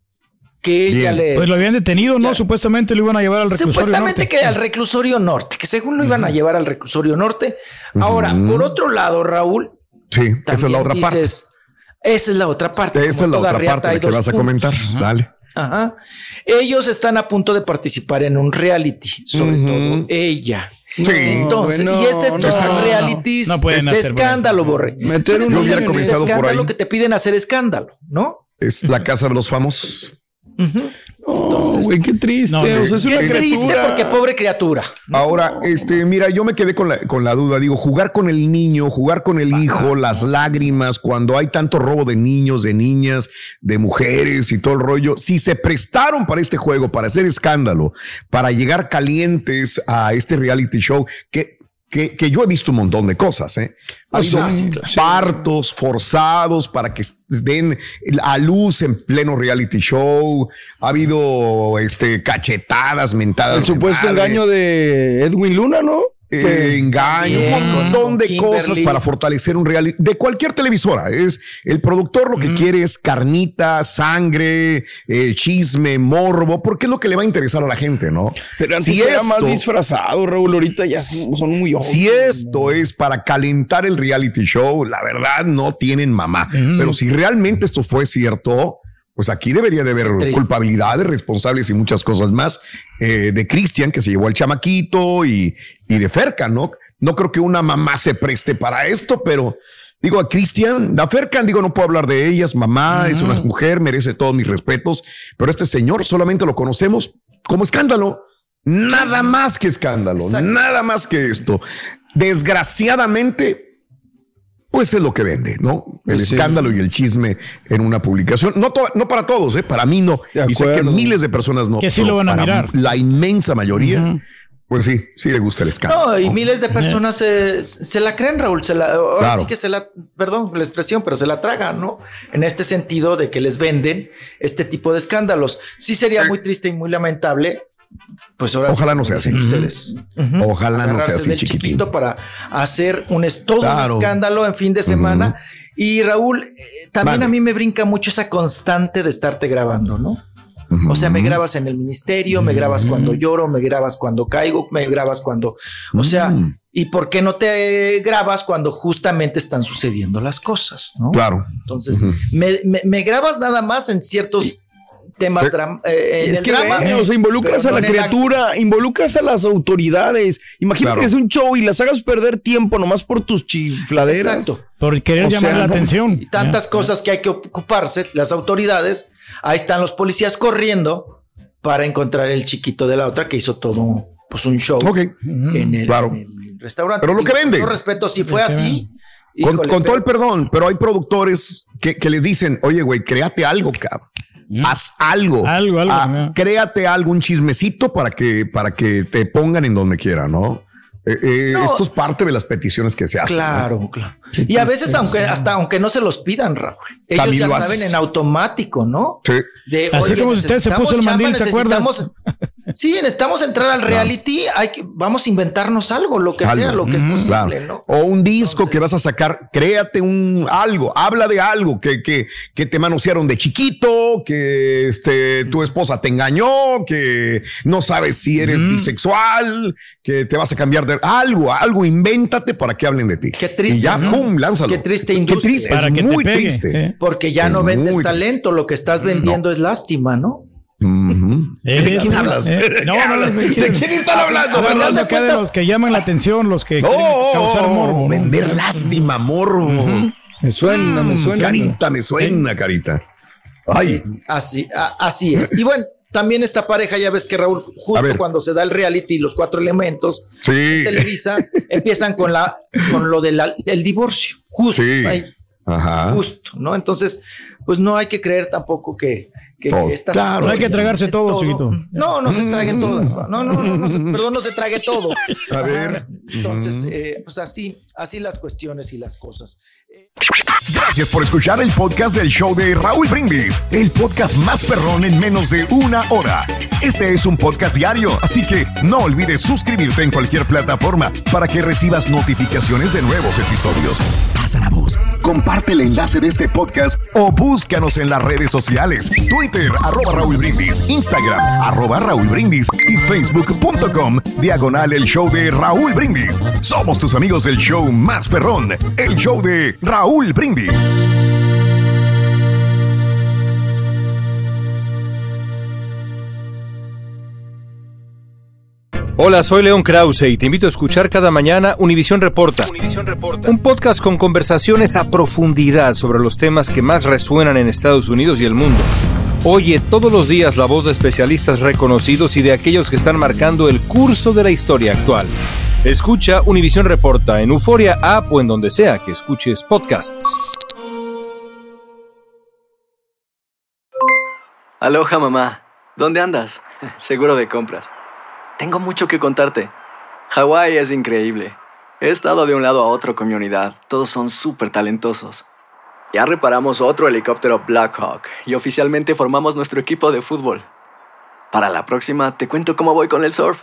que ella
Bien.
le...
Pues lo habían detenido, ¿no? Supuestamente lo iban a llevar al reclusorio.
Supuestamente
norte.
que al reclusorio norte, que según lo iban a llevar al reclusorio norte. Ahora, por otro lado, Raúl,
Sí, esa es la otra parte.
Esa es la otra parte.
Esa es la otra parte de que vas a comentar. Dale.
Ajá. Ellos están a punto de participar en un reality, sobre
Ujú.
todo ella.
Sí.
Entonces,
bueno,
y es de estos
no.
realities
No pueden
de escándalo, Borre.
Meter un
hubiera comenzado
de
por
escándalo
ahí.
que te piden hacer escándalo, ¿no?
Es la casa de los famosos.
Oh, güey, qué triste.
No,
o sea, es una
Qué triste
criatura.
porque pobre criatura.
Ahora, este, mira, yo me quedé con la, con la duda. Digo, jugar con el niño, jugar con el hijo, las lágrimas, cuando hay tanto robo de niños, de niñas, de mujeres y todo el rollo. Si se prestaron para este juego, para hacer escándalo, para llegar calientes a este reality show, que, que, que yo he visto un montón de cosas, ¿eh? Ha
Pues
habido
sí,
partos forzados para que den a luz en pleno reality show. Ha habido este, cachetadas, mentadas.
El supuesto
madre.
engaño de Edwin Luna, ¿no?
Eh, engaño,
Bien,
un montón de
Kimberly.
cosas para fortalecer un reality de cualquier televisora. Es el productor lo que quiere es carnita, sangre, eh, chisme, morbo, porque es lo que le va a interesar a la gente, ¿no?
Pero antes era más disfrazado, Raúl. Ahorita ya son muy ojos.
Si esto es para calentar el reality show, la verdad no tienen mamá. Pero si realmente esto fue cierto, pues aquí debería de haber culpabilidades, responsables y muchas cosas más eh, de Cristian, que se llevó al chamaquito y, y de Ferca, ¿no? No creo que una mamá se preste para esto, pero digo a Cristian, a Fercan, digo, no puedo hablar de ellas, mamá, es una mujer, merece todos mis respetos, pero este señor solamente lo conocemos como escándalo. Nada más que escándalo, nada más que esto. Desgraciadamente, pues es lo que vende, ¿no? El
Sí.
escándalo y el chisme en una publicación. No, to- no para todos, ¿eh? Para mí no.
De
Y sé que miles de personas no.
Que sí lo van a
para
mirar.
La inmensa mayoría, pues sí, sí le gusta el escándalo.
No, y miles de personas se, se la creen, Raúl. Se la, ahora
Claro.
sí que se la, perdón la expresión, pero se la tragan, ¿no? En este sentido de que les venden este tipo de escándalos. Sí sería muy triste y muy lamentable. Pues ahora sí,
Ojalá no sea así.
ustedes.
Ojalá no sea así, chiquitín.
chiquito para hacer un todo
Claro.
un escándalo en fin de semana. Y Raúl, eh, también a mí me brinca mucho esa constante de estarte grabando, ¿no? O sea, me grabas en el ministerio, me grabas cuando lloro, me grabas cuando caigo, me grabas cuando, o sea. ¿y por qué no te grabas cuando justamente están sucediendo las cosas, no?
Claro.
Entonces,
Ujú.
me, me- me grabas nada más en ciertos temas
Sí.
dram- eh, en
es
el
que,
drama.
ve, o sea, involucras a la criatura, involucras a las autoridades. Imagínate
Claro.
que es un show y las hagas perder tiempo nomás por tus chifladeras.
Exacto.
Por querer
O
llamar
sea,
la atención.
Y tantas cosas que hay que ocuparse, las autoridades, ahí están los policías corriendo para encontrar el chiquito de la otra que hizo todo pues un show
Ok.
en, el,
Claro.
en el restaurante.
Pero lo
Y
que
con
vende.
todo respeto, si fue así,
Con,
híjole,
con todo
pero-
el perdón, pero hay productores que, que les dicen, oye, güey, créate algo, cabrón. Haz algo.
Algo, algo,
Ah,
¿no?
créate algo, un chismecito para que, para que te pongan en donde quiera, ¿no? Eh, eh,
No.
Esto es parte de las peticiones que se hacen. ¿no?
Claro, claro. Y a veces, aunque hasta aunque no se los pidan, Raúl, ellos
También
ya saben
haces.
en automático, ¿no?
Sí.
De,
Así
oye,
como si usted se puso el mandil, ¿se acuerda?
Sí, necesitamos entrar al reality, hay que, vamos a inventarnos algo, lo que sea, lo que es posible,
Claro.
¿no?
O un disco que vas a sacar, créate un algo, habla de algo que, que, que te manosearon de chiquito, que este, tu esposa te engañó, que no sabes si eres bisexual, que te vas a cambiar de algo, algo, invéntate para que hablen de ti.
Qué triste,
Y ya,
¿no?
pum, lánzalo.
Qué triste
Qué
industria.
triste,
Para
es
que
muy
pegue,
triste.
¿eh?
Porque ya
Es
no vendes talento, lo que estás vendiendo es lástima, ¿no?
Eh,
¿De quién hablas?
eh,
¿De
no, no, no,
¿De quién están hablando?
Hablando
de
acá de los que llaman la atención, los que
Oh,
quieren causar morbo.
Vender lástima, morbo.
Me suena, me
Mm,
suena.
Carita, me suena, carita. Ay,
Así, a- así es. Y bueno, también esta pareja, ya ves que Raúl, justo cuando se da el reality, los cuatro elementos,
sí.
Televisa, empiezan con la, con lo del divorcio. Justo
Sí.
ahí,
Ajá.
justo, ¿no? Entonces, pues no hay que creer tampoco que, que
Todo.
estas
Claro.
No hay que tragarse
de
todo, chiquito.
No, no se traguen todo. No, no, no, no se- perdón, no se trague todo.
A ver.
Entonces, eh, pues así, así las cuestiones y las cosas.
Gracias por escuchar el podcast del show de Raúl Brindis, el podcast más perrón en menos de una hora. Este es un podcast diario, así que no olvides suscribirte en cualquier plataforma para que recibas notificaciones de nuevos episodios. Pasa la voz, comparte el enlace de este podcast o búscanos en las redes sociales, Twitter, arroba Raúl Brindis, Instagram, arroba Raúl Brindis y facebook.com, diagonal el show de Raúl Brindis. Somos tus amigos del show más perrón, el show de Raúl Brindis.
Hola, soy León Krause y te invito a escuchar cada mañana Univisión Reporta. Un podcast con conversaciones a profundidad sobre los temas que más resuenan en Estados Unidos y el mundo. Oye todos los días la voz de especialistas reconocidos y de aquellos que están marcando el curso de la historia actual. Escucha Univisión Reporta en Euforia App o en donde sea que escuches podcasts.
Aloha mamá, ¿dónde andas? Seguro de compras. Tengo mucho que contarte. Hawái es increíble. He estado de un lado a otro con mi unidad. Todos son súper talentosos. Ya reparamos otro helicóptero Blackhawk y oficialmente formamos nuestro equipo de fútbol. Para la próxima te cuento cómo voy con el surf